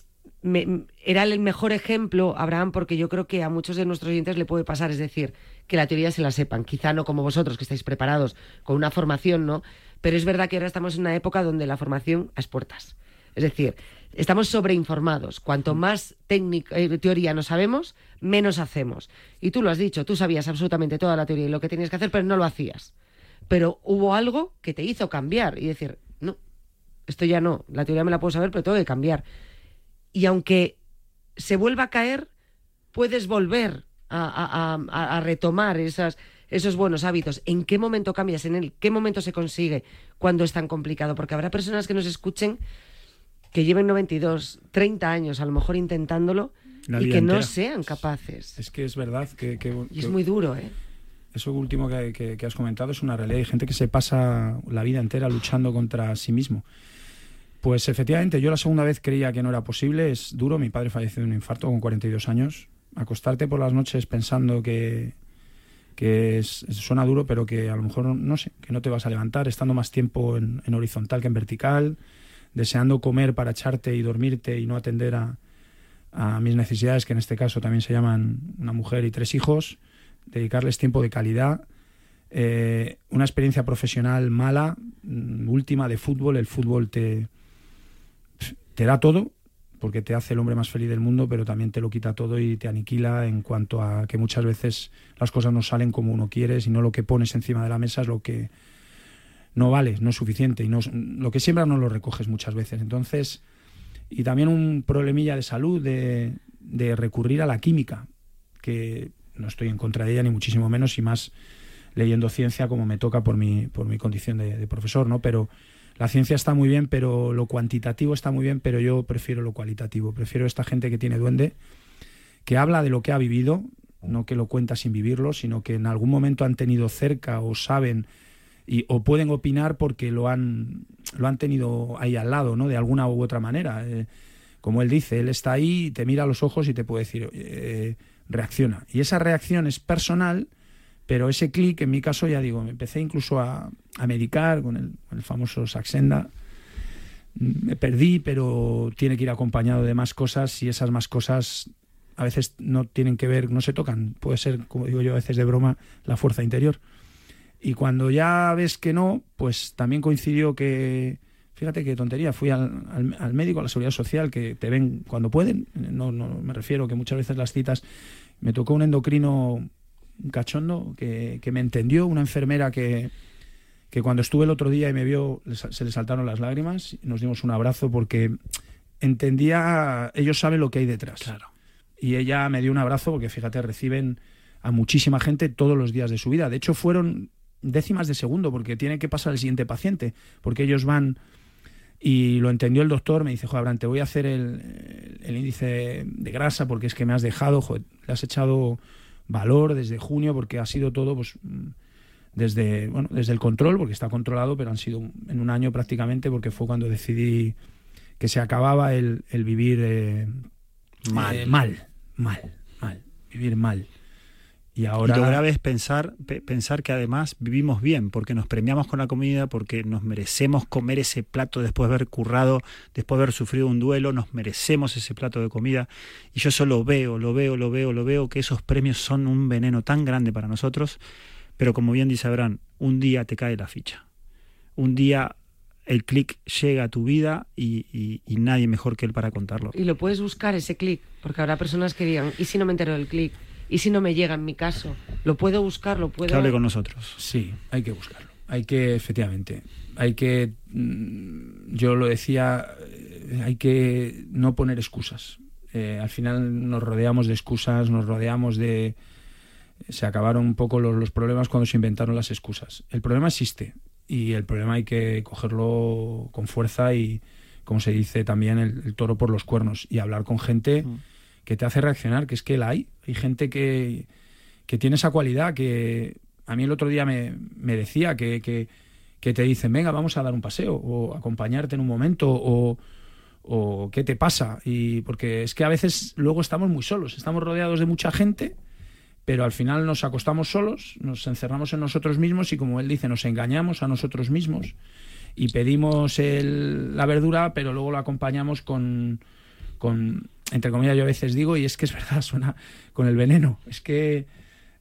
Speaker 13: era el mejor ejemplo, Abraham, porque yo creo que a muchos de nuestros oyentes le puede pasar, es decir, que la teoría se la sepan, quizá no como vosotros, que estáis preparados con una formación, ¿no? Pero es verdad que ahora estamos en una época donde la formación a puertas. Es decir, estamos sobreinformados. Cuanto más técnica, eh, teoría no sabemos, menos hacemos. Y tú lo has dicho, tú sabías absolutamente toda la teoría y lo que tenías que hacer, pero no lo hacías. Pero hubo algo que te hizo cambiar y decir, no, esto ya no, la teoría me la puedo saber, pero tengo que cambiar. Y aunque se vuelva a caer, puedes volver a, a- a- a retomar esas, esos buenos hábitos. ¿En qué momento cambias? ¿En el, qué momento se consigue cuando es tan complicado? Porque habrá personas que nos escuchen que lleven 92, 30 años a lo mejor intentándolo
Speaker 17: La
Speaker 13: y que no
Speaker 17: entera.
Speaker 13: sean capaces.
Speaker 17: Es que es verdad que... que-
Speaker 13: Y es
Speaker 17: que-
Speaker 13: muy duro, ¿eh?
Speaker 17: Eso último que, que- que has comentado es una realidad. Hay gente que se pasa la vida entera luchando contra sí mismo. Pues efectivamente, yo la segunda vez creía que no era posible. Es duro. Mi padre falleció de un infarto con 42 años. Acostarte por las noches pensando que, que es- suena duro, pero que a lo mejor, no sé, que no te vas a levantar, estando más tiempo en, en horizontal que en vertical, deseando comer para echarte y dormirte y no atender a, mis necesidades, que en este caso también se llaman una mujer y tres hijos, dedicarles tiempo de calidad, eh, una experiencia profesional mala, mm, última de fútbol, el fútbol te, te da todo, porque te hace el hombre más feliz del mundo, pero también te lo quita todo y te aniquila en cuanto a que muchas veces las cosas no salen como uno quiere, sino lo que pones encima de la mesa es lo que no vale, no es suficiente y no, lo que siembras no lo recoges muchas veces. Entonces, y también un problemilla de salud de, de recurrir a la química, que no estoy en contra de ella ni muchísimo menos y más leyendo ciencia como me toca por mi, por mi condición de, de profesor, ¿no? Pero la ciencia está muy bien, pero lo cuantitativo está muy bien, pero yo prefiero lo cualitativo. Prefiero esta gente que tiene duende, que habla de lo que ha vivido, no que lo cuenta sin vivirlo, sino que en algún momento han tenido cerca o saben y, o pueden opinar porque lo han, lo han tenido ahí al lado, ¿no? De alguna u otra manera. Eh, como él dice, él está ahí, te mira a los ojos y te puede decir, eh, reacciona. Y esa reacción es personal, pero ese clic, en mi caso, ya digo, me empecé incluso a, a medicar con el, con el famoso Saxenda. Mm, Me perdí, pero tiene que ir acompañado de más cosas y esas más cosas a veces no tienen que ver, no se tocan. Puede ser, como digo yo a veces de broma, la fuerza interior. Y cuando ya ves que no, pues también coincidió que, fíjate qué tontería, fui al, al- al médico, a la seguridad social, que te ven cuando pueden. No, no me refiero que muchas veces las citas. Me tocó un endocrino un cachondo que, que me entendió, una enfermera que, que cuando estuve el otro día y me vio, se le saltaron las lágrimas y nos dimos un abrazo porque entendía, ellos saben lo que hay detrás. Claro. Y ella me dio un abrazo porque, fíjate, reciben a muchísima gente todos los días de su vida. De hecho, fueron décimas de segundo porque tiene que pasar el siguiente paciente, porque ellos van y lo entendió el doctor, me dice, joder, Abraham, te voy a hacer el, el índice de grasa porque es que me has dejado, joder, le has echado valor desde junio porque ha sido todo pues desde bueno desde el control porque está controlado pero han sido en un año prácticamente porque fue cuando decidí que se acababa el, el vivir eh,
Speaker 18: Mal.
Speaker 17: eh, mal mal mal vivir mal y ahora
Speaker 18: Y lo grave es pensar, pe- pensar que además vivimos bien, porque nos premiamos con la comida, porque nos merecemos comer ese plato después de haber currado, después de haber sufrido un duelo, nos merecemos ese plato de comida. Y yo solo veo, lo veo, lo veo, lo veo, que esos premios son un veneno tan grande para nosotros. Pero como bien dice Abraham, un día te cae la ficha. Un día el clic llega a tu vida y, y- y nadie mejor que él para contarlo.
Speaker 13: Y lo puedes buscar ese clic, porque habrá personas que digan, ¿y si no me entero del clic? ¿Y si no me llega en mi caso? Lo puedo buscar, lo puedo...
Speaker 18: Que hable con nosotros.
Speaker 17: Sí, hay que buscarlo. Hay que, efectivamente, hay que, mm, yo lo decía, eh, hay que no poner excusas. Eh, al final nos rodeamos de excusas, nos rodeamos de... Se acabaron un poco los, los problemas cuando se inventaron las excusas. El problema existe y el problema hay que cogerlo con fuerza y, como se dice también, el, el toro por los cuernos y hablar con gente que te hace reaccionar, que es que la hay. Hay gente que, que tiene esa cualidad que a mí el otro día me, me decía que, que, te dicen, venga, vamos a dar un paseo o acompañarte en un momento o, o qué te pasa. Y porque es que a veces luego estamos muy solos, estamos rodeados de mucha gente, pero al final nos acostamos solos, nos encerramos en nosotros mismos y como él dice, nos engañamos a nosotros mismos y pedimos el- la verdura, pero luego lo acompañamos con, con, entre comillas, yo a veces digo, y es que es verdad, suena con el veneno. Es que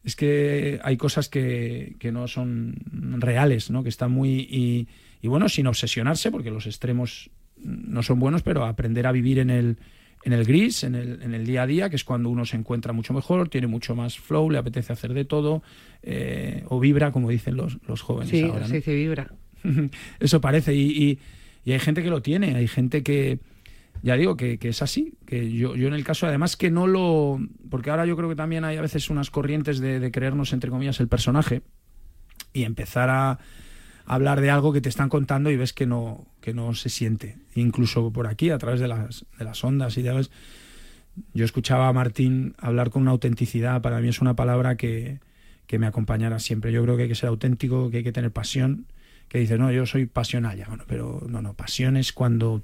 Speaker 17: es que hay cosas que, que no son reales, ¿no? Que están muy y, y bueno, sin obsesionarse, porque los extremos no son buenos, pero aprender a vivir en el en el gris, en el, en el día a día, que es cuando uno se encuentra mucho mejor, tiene mucho más flow, le apetece hacer de todo, eh, o vibra, como dicen los, los jóvenes
Speaker 13: Sí,
Speaker 17: ahora. ¿no?
Speaker 13: se dice vibra.
Speaker 17: Eso parece. Y, y- y hay gente que lo tiene, hay gente que, ya digo, que, que es así. Que yo, yo en el caso, además que no lo... Porque ahora yo creo que también hay a veces unas corrientes de, de creernos, entre comillas, el personaje y empezar a hablar de algo que te están contando y ves que no, que no se siente. Incluso por aquí, a través de las, de las ondas y demás. Yo escuchaba a Martín hablar con una autenticidad, para mí es una palabra que, que me acompañará siempre. Yo creo que hay que ser auténtico, que hay que tener pasión, que dices, no, yo soy pasional ya, bueno, pero no, no, pasión es cuando.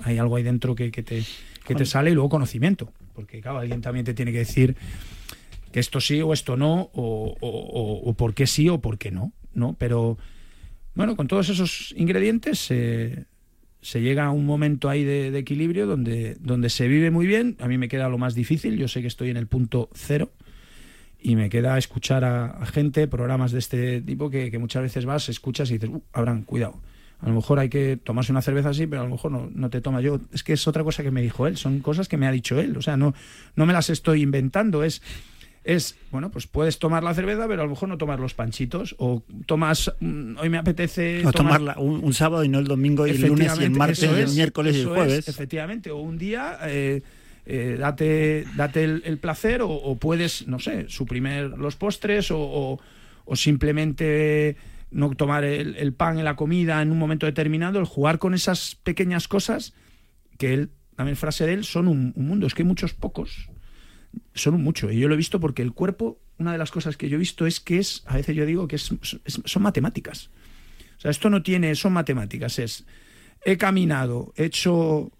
Speaker 17: Hay algo ahí dentro que, que te, que te sale y luego conocimiento, porque claro, alguien también te tiene que decir que esto sí o esto no, o, o, o- o por qué sí o por qué no, ¿no? Pero bueno, con todos esos ingredientes se, se llega a un momento ahí de, de equilibrio donde, donde se vive muy bien. A mí me queda lo más difícil, yo sé que estoy en el punto cero y me queda escuchar a, a gente, programas de este tipo que, que muchas veces vas, escuchas y dices, uh, Abraham, cuidado. A lo mejor hay que tomarse una cerveza así, pero a lo mejor no, no te toma yo. Es que es otra cosa que me dijo él, son cosas que me ha dicho él. O sea, no, no me las estoy inventando, es es, bueno, pues puedes tomar la cerveza, pero a lo mejor no tomar los panchitos. O tomas, mm, hoy me apetece.
Speaker 18: O
Speaker 17: tomar-
Speaker 18: tomarla un, un sábado y no el domingo y el lunes y el martes y el
Speaker 17: es,
Speaker 18: miércoles y el jueves.
Speaker 17: es, efectivamente, o un día eh, eh, date, date el, el placer o, o puedes, no sé, suprimir los postres o, o- o simplemente no tomar el, el pan en la comida en un momento determinado, el jugar con esas pequeñas cosas que él, también frase de él, son un, un mundo. Es que hay muchos pocos son un mucho. Y yo lo he visto porque el cuerpo, una de las cosas que yo he visto es que es, a veces yo digo que es, es- son matemáticas. O sea, esto no tiene, son matemáticas. Es, he caminado, he hecho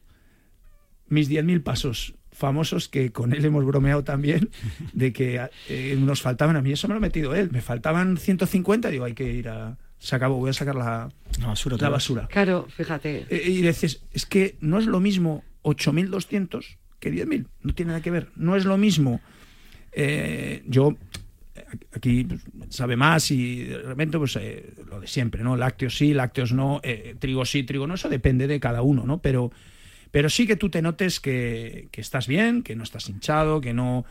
Speaker 17: mis 10.000 pasos famosos que con él hemos bromeado también de que eh, nos faltaban a mí eso me lo ha metido él me faltaban 150 digo hay que ir a se acabó voy a sacar la,
Speaker 18: La basura.
Speaker 17: la basura
Speaker 13: Claro, fíjate.
Speaker 17: eh, y dices, es que no es lo mismo 8.200 que 10.000. No tiene nada que ver. No es lo mismo. eh, yo, aquí pues, sabe más y de repente, pues eh, lo de siempre, ¿no? Lácteos sí, lácteos no, eh, trigo sí, trigo no. Eso depende de cada uno, ¿no? Pero, pero sí que tú te notes que, que estás bien, que no estás hinchado, que no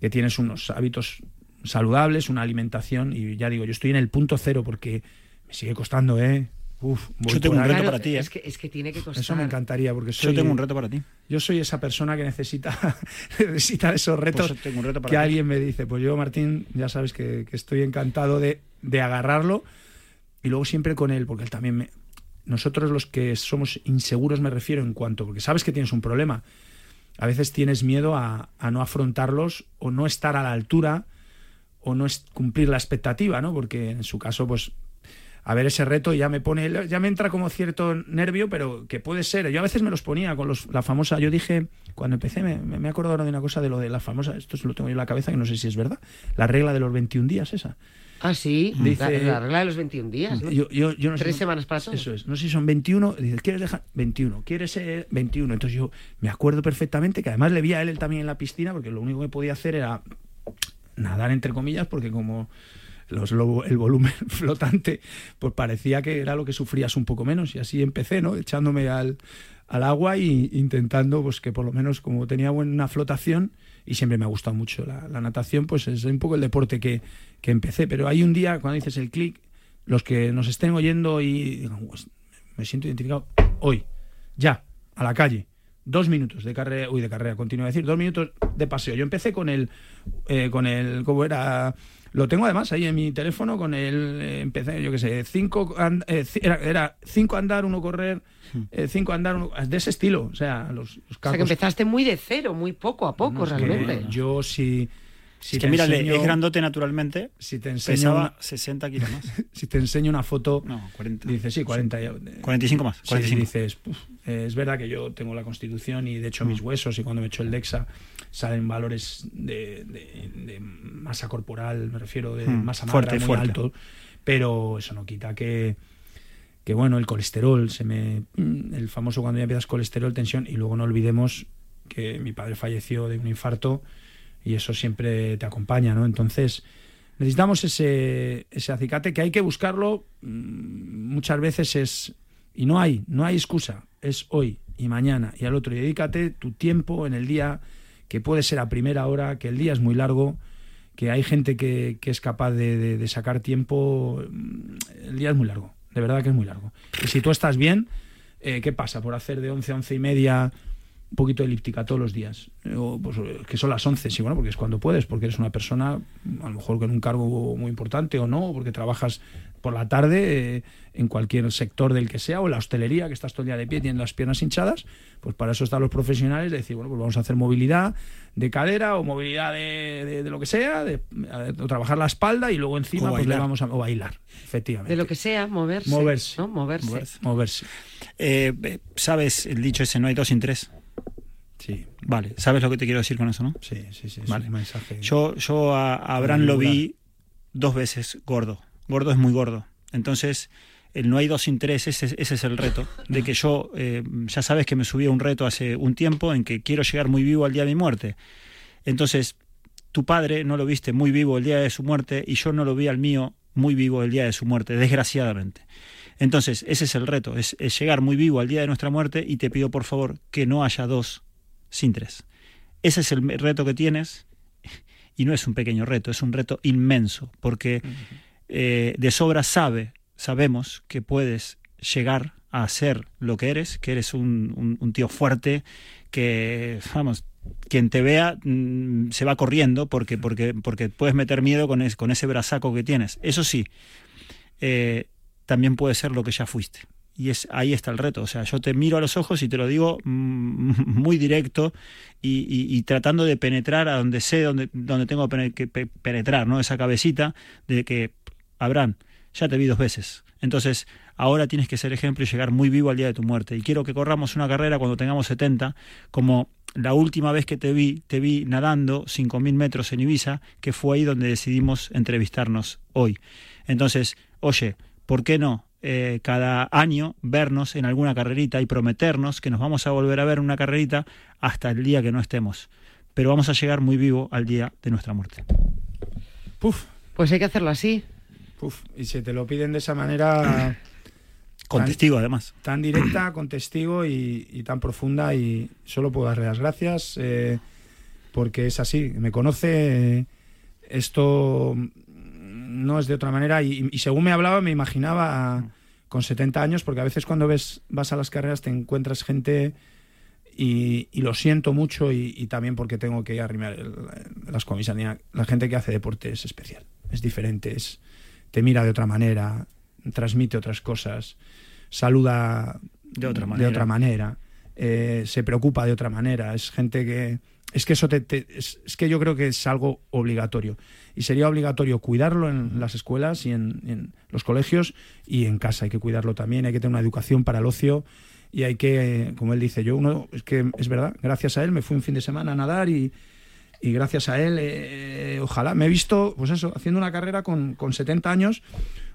Speaker 17: que tienes unos hábitos saludables, una alimentación. Y ya digo, yo estoy en el punto cero porque me sigue costando, ¿eh? Uf, voy
Speaker 18: Yo tengo un reto para ti, ¿eh?
Speaker 13: Es que, es que tiene que costar.
Speaker 17: Eso me encantaría porque
Speaker 18: Yo
Speaker 17: soy,
Speaker 18: tengo un reto para ti.
Speaker 17: Yo soy esa persona que necesita, necesita esos retos
Speaker 18: Pues yo tengo un reto para
Speaker 17: que
Speaker 18: ti.
Speaker 17: alguien me dice. Pues yo, Martín, ya sabes que, que estoy encantado de, de agarrarlo y luego siempre con él, porque él también me... Nosotros los que somos inseguros me refiero en cuanto, porque sabes que tienes un problema. A veces tienes miedo a, no afrontarlos o no estar a la altura o no es cumplir la expectativa, ¿no? Porque en su caso, pues a ver ese reto ya me pone, ya me entra como cierto nervio, pero que puede ser. Yo a veces me los ponía con los, la famosa, yo dije, cuando empecé, me, me ahora de una cosa de lo de la famosa, esto lo tengo yo en la cabeza, que no sé si es verdad, la regla de los 21 días esa.
Speaker 13: Ah, sí,
Speaker 17: Dice-
Speaker 13: la, la regla de los 21 días. ¿no?
Speaker 17: Yo, yo, yo no sé
Speaker 13: Tres
Speaker 17: si-
Speaker 13: semanas para.
Speaker 17: Eso es. No sé si son 21. Dices, ¿quieres dejar? 21. ¿Quieres ser 21? Entonces yo me acuerdo perfectamente que además le vi a él, también en la piscina, porque lo único que podía hacer era nadar entre comillas, porque como los, lo- el volumen flotante, pues parecía que era lo que sufrías un poco menos. Y así empecé, ¿no? Echándome al, al agua y intentando, pues que por lo menos como tenía buena flotación, y siempre me ha gustado mucho la, natación, pues es un poco el deporte que, que empecé. Pero hay un día, cuando dices el clic, los que nos estén oyendo y digan, "Pues, me siento identificado, hoy, ya, a la calle. Dos minutos de carrera, uy, de carrera, continúo a decir, dos minutos de paseo. Yo empecé con el, eh, con el, ¿cómo era? Lo tengo además ahí en mi teléfono con el, eh, empecé, yo qué sé, cinco, and- eh, era, era cinco andar, uno correr, eh, cinco andar, uno, de ese estilo. O sea, los, los
Speaker 13: O sea, que empezaste muy de cero, muy poco a poco,
Speaker 17: no,
Speaker 13: realmente.
Speaker 17: Yo si Si
Speaker 18: es que mírale,
Speaker 17: enseño-
Speaker 18: es grandote naturalmente.
Speaker 17: Si te enseño
Speaker 18: pesaba
Speaker 17: una-
Speaker 18: 60 kilos más.
Speaker 17: si te enseño una foto,
Speaker 18: No, 40.
Speaker 17: dices, sí, 40. ya-
Speaker 18: 45 más,
Speaker 17: Sí,
Speaker 18: 45.
Speaker 17: dices, "Puf, es verdad que yo tengo la constitución y de hecho mis huesos y cuando me echo el DEXA salen valores de, de- de masa corporal, me refiero, de
Speaker 18: Mm,
Speaker 17: masa
Speaker 18: fuerte,
Speaker 17: magra muy
Speaker 18: fuerte.
Speaker 17: alto, pero eso no quita que que bueno, el colesterol, se me mm, el famoso cuando ya empiezas colesterol, tensión y luego no olvidemos que mi padre falleció de un infarto y eso siempre te acompaña, ¿no? Entonces, necesitamos ese, ese acicate que hay que buscarlo mm, muchas veces es y no hay, no hay excusa, es hoy y mañana y al otro y dedícate tu tiempo en el día que puede ser a primera hora, que el día es muy largo, que hay gente que, que es capaz de, sacar tiempo, mm, el día es muy largo, de verdad que es muy largo. Y si tú estás bien, eh, ¿qué pasa? Por hacer de 11 a 11 y media un poquito de elíptica todos los días. O, pues, que son las 11, sí, bueno, porque es cuando puedes, porque eres una persona, a lo mejor con un cargo muy importante o no, porque trabajas por la tarde eh, en cualquier sector del que sea, o en la hostelería, que estás todo el día de pie, tienes las piernas hinchadas, pues para eso están los profesionales, de decir, bueno, pues vamos a hacer movilidad de cadera o movilidad de, de- de lo que sea, de, o trabajar la espalda y luego encima pues le vamos a o bailar, efectivamente.
Speaker 13: De lo que sea, moverse.
Speaker 17: Moverse.
Speaker 13: ¿no? Moverse.
Speaker 18: Moverse.
Speaker 17: Moverse.
Speaker 18: Eh, eh, ¿Sabes el dicho ese, no hay dos sin tres?
Speaker 17: Sí.
Speaker 18: Vale, ¿sabes lo que te quiero decir con eso, no?
Speaker 17: Sí, sí, sí. es
Speaker 18: Vale.
Speaker 17: un mensaje.
Speaker 18: Yo, yo a, a Abraham lo vi dos veces gordo. Gordo es muy gordo. Entonces, el no hay dos sin tres, ese, ese es el reto. De que yo, eh, ya sabes que me subí a un reto hace un tiempo en que quiero llegar muy vivo al día de mi muerte. Entonces, tu padre no lo viste muy vivo el día de su muerte y yo no lo vi al mío muy vivo el día de su muerte, desgraciadamente. Entonces, ese es el reto, es, es llegar muy vivo al día de nuestra muerte y te pido por favor que no haya dos sin tres. Ese es el reto que tienes y no es un pequeño reto, es un reto inmenso, porque eh, de sobra sabe, sabemos que puedes llegar a ser lo que eres, que eres un, un- un tío fuerte, que, vamos, quien te vea mm, se va corriendo porque, porque, porque puedes meter miedo con, es- con ese brazaco que tienes. Eso sí, eh, también puede ser lo que ya fuiste. Y es, ahí está el reto. O sea, yo te miro a los ojos y te lo digo mm, muy directo y, tratando de penetrar a donde sé, donde, donde tengo que pe- penetrar, ¿no? Esa cabecita de que, Abraham, ya te vi dos veces. Entonces, ahora tienes que ser ejemplo y llegar muy vivo al día de tu muerte. Y quiero que corramos una carrera cuando tengamos 70, como la última vez que te vi, te vi nadando 5.000 metros en Ibiza, que fue ahí donde decidimos entrevistarnos hoy. Entonces, oye, ¿por qué no? Eh, cada año vernos en alguna carrerita y prometernos que nos vamos a volver a ver en una carrerita hasta el día que no estemos. Pero vamos a llegar muy vivo al día de nuestra muerte.
Speaker 17: Puf.
Speaker 13: Pues hay que hacerlo así.
Speaker 17: Puf, y si te lo piden de esa manera.
Speaker 18: Con
Speaker 17: tan-
Speaker 18: testigo, además.
Speaker 17: Tan directa, con testigo y, y tan profunda, y solo puedo darle las gracias eh, porque es así. Me conoce. eh, esto no es de otra manera. Y, y según me hablaba, me imaginaba con 70 años, porque a veces cuando ves vas a las carreras te encuentras gente. Y, y lo siento mucho y, y también porque tengo que arrimar el- las comisarías. La gente que hace deporte es especial, es diferente, es, te mira de otra manera, transmite otras cosas, saluda
Speaker 18: De otra
Speaker 17: de
Speaker 18: manera.
Speaker 17: otra manera, eh, se preocupa de otra manera. Es gente que. Es que eso te, es, que yo creo que es algo obligatorio. Y sería obligatorio cuidarlo en las escuelas y en, los colegios y en casa. Hay que cuidarlo también. Hay que tener una educación para el ocio. Y hay que, como él dice, yo uno, es que es verdad, gracias a él me fui un fin de semana a nadar y, y gracias a él, eh, ojalá, me he visto, pues eso, haciendo una carrera con, con 70 años,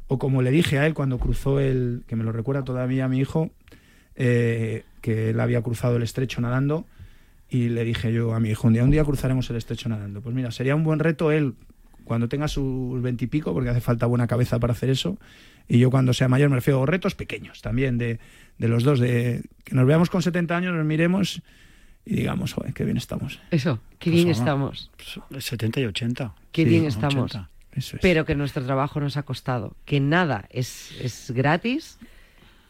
Speaker 17: o como le dije a él cuando cruzó el, que me lo recuerda todavía mi hijo, eh, que él había cruzado el estrecho nadando, y le dije yo a mi hijo, un día, un día cruzaremos el estrecho nadando. Pues mira, sería un buen reto él cuando tenga sus veintipico, porque hace falta buena cabeza para hacer eso, y yo cuando sea mayor me refiero a retos pequeños también, de, de los dos, de que nos veamos con 70 años, nos miremos y digamos, joder, qué bien estamos.
Speaker 13: Eso, qué
Speaker 18: Pues
Speaker 13: bien
Speaker 18: vamos.
Speaker 13: estamos.
Speaker 18: 70 y 80.
Speaker 13: Qué
Speaker 18: Sí,
Speaker 13: bien
Speaker 18: 80.
Speaker 13: estamos.
Speaker 17: Eso es.
Speaker 13: Pero que nuestro trabajo nos ha costado. Que nada es, es gratis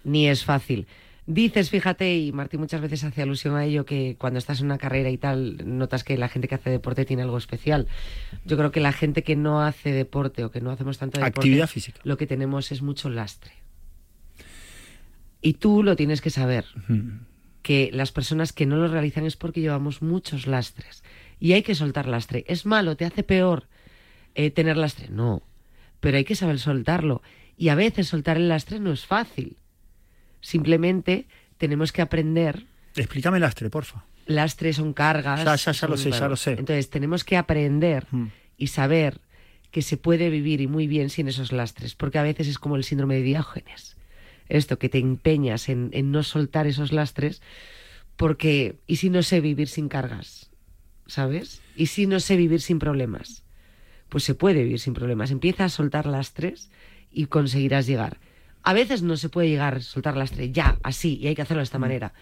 Speaker 13: ni es fácil. Dices, fíjate, y Martín muchas veces hace alusión a ello, que cuando estás en una carrera y tal, notas que la gente que hace deporte tiene algo especial. Yo creo que la gente que no hace deporte o que no hacemos tanto deporte,
Speaker 18: Actividad física.
Speaker 13: lo que tenemos es mucho lastre. Y tú lo tienes que saber, que las personas que no lo realizan es porque llevamos muchos lastres. Y hay que soltar lastre. ¿Es malo? ¿Te hace peor eh, tener lastre? No. Pero hay que saber soltarlo. Y a veces soltar el lastre no es fácil. Simplemente tenemos que aprender.
Speaker 18: Explícame lastre, porfa.
Speaker 13: Lastre son cargas.
Speaker 18: Ya, ya, ya lo sé, ya lo sé.
Speaker 13: Entonces tenemos que aprender
Speaker 18: Mm.
Speaker 13: y saber que se puede vivir y muy bien sin esos lastres, porque a veces es como el síndrome de Diógenes. Esto que te empeñas en, en no soltar esos lastres, porque ¿y si no sé vivir sin cargas? ¿Sabes? ¿Y si no sé vivir sin problemas? Pues se puede vivir sin problemas. Empieza a soltar lastres y conseguirás llegar. A veces no se puede llegar a soltar lastre ya, así, y hay que hacerlo de esta manera.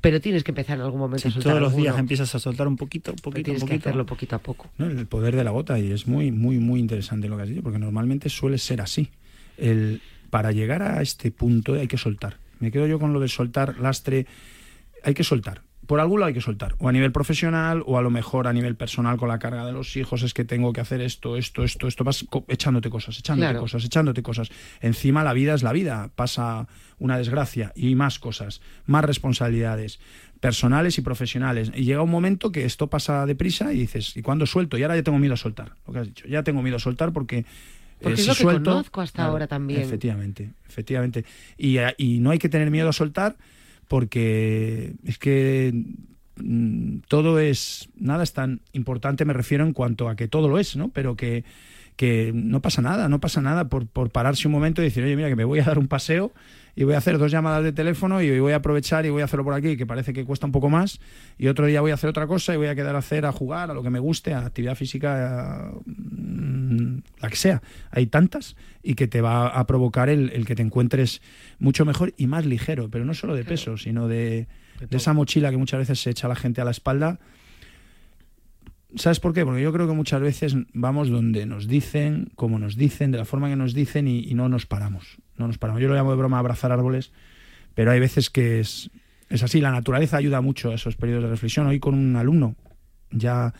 Speaker 13: Pero tienes que empezar en algún momento a soltar
Speaker 18: todos los días empiezas a soltar un poquito, un poquito, un
Speaker 13: tienes que
Speaker 18: poquito.
Speaker 13: hacerlo poquito a poco.
Speaker 17: ¿no? El poder de la gota y es muy, muy, muy interesante lo que has dicho, porque normalmente suele ser así. El, para llegar a este punto hay que soltar. Me quedo yo con lo de soltar lastre. Hay que soltar. Por algún lado hay que soltar. O a nivel profesional o a lo mejor a nivel personal con la carga de los hijos. Es que tengo que hacer esto, esto, esto, esto. Vas echándote cosas, echándote
Speaker 13: Claro.
Speaker 17: cosas, echándote cosas. Encima la vida es la vida. Pasa una desgracia y más cosas, más responsabilidades personales y profesionales. Y llega un momento que esto pasa deprisa y dices, ¿y cuándo suelto? Y ahora ya tengo miedo a soltar. Lo que has dicho. Ya tengo miedo a soltar porque... eh,
Speaker 13: es
Speaker 17: si
Speaker 13: lo que
Speaker 17: suelto-
Speaker 13: conozco hasta ahora también.
Speaker 17: Efectivamente, efectivamente. Y, eh, y no hay que tener miedo a soltar porque es que mm, todo es, nada es tan importante, me refiero en cuanto a que todo lo es, ¿no? Pero que, que no pasa nada, no pasa nada por, por pararse un momento y decir, oye, mira, que me voy a dar un paseo y voy a hacer dos llamadas de teléfono y voy a aprovechar y voy a hacerlo por aquí, que parece que cuesta un poco más, y otro día voy a hacer otra cosa y voy a quedar a hacer, a jugar, a lo que me guste, a actividad física, mm, la que sea. Hay tantas y que te va a provocar el, el que te encuentres mucho mejor y más ligero, pero no solo de peso, sino de, de esa mochila que muchas veces se echa la gente a la espalda. ¿Sabes por qué? Porque yo creo que muchas veces vamos donde nos dicen, como nos dicen, de la forma que nos dicen y, no nos paramos. No nos paramos. Yo lo llamo de broma abrazar árboles, pero hay veces que es, es así. La naturaleza ayuda mucho a esos periodos de reflexión. Hoy con un alumno ya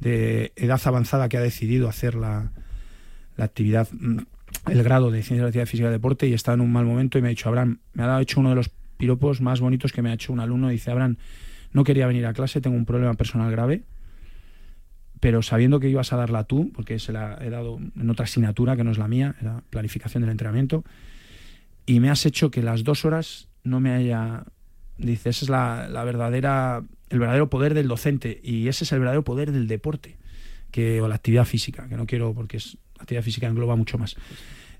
Speaker 17: de edad avanzada que ha decidido hacer la, la actividad, mm, el grado de ciencia de la actividad física y deporte y está en un mal momento y me ha dicho, Abraham, me ha dado hecho uno de los piropos más bonitos que me ha hecho un alumno. Dice, Abraham, no quería venir a clase, tengo un problema personal grave, pero sabiendo que ibas a darla tú, porque se la he dado en otra asignatura que no es la mía, era planificación del entrenamiento, y me has hecho que las dos horas no me haya... Dice, ese es la, la verdadera, el verdadero poder del docente y ese es el verdadero poder del deporte que, o la actividad física, que no quiero porque es, la actividad física engloba mucho más.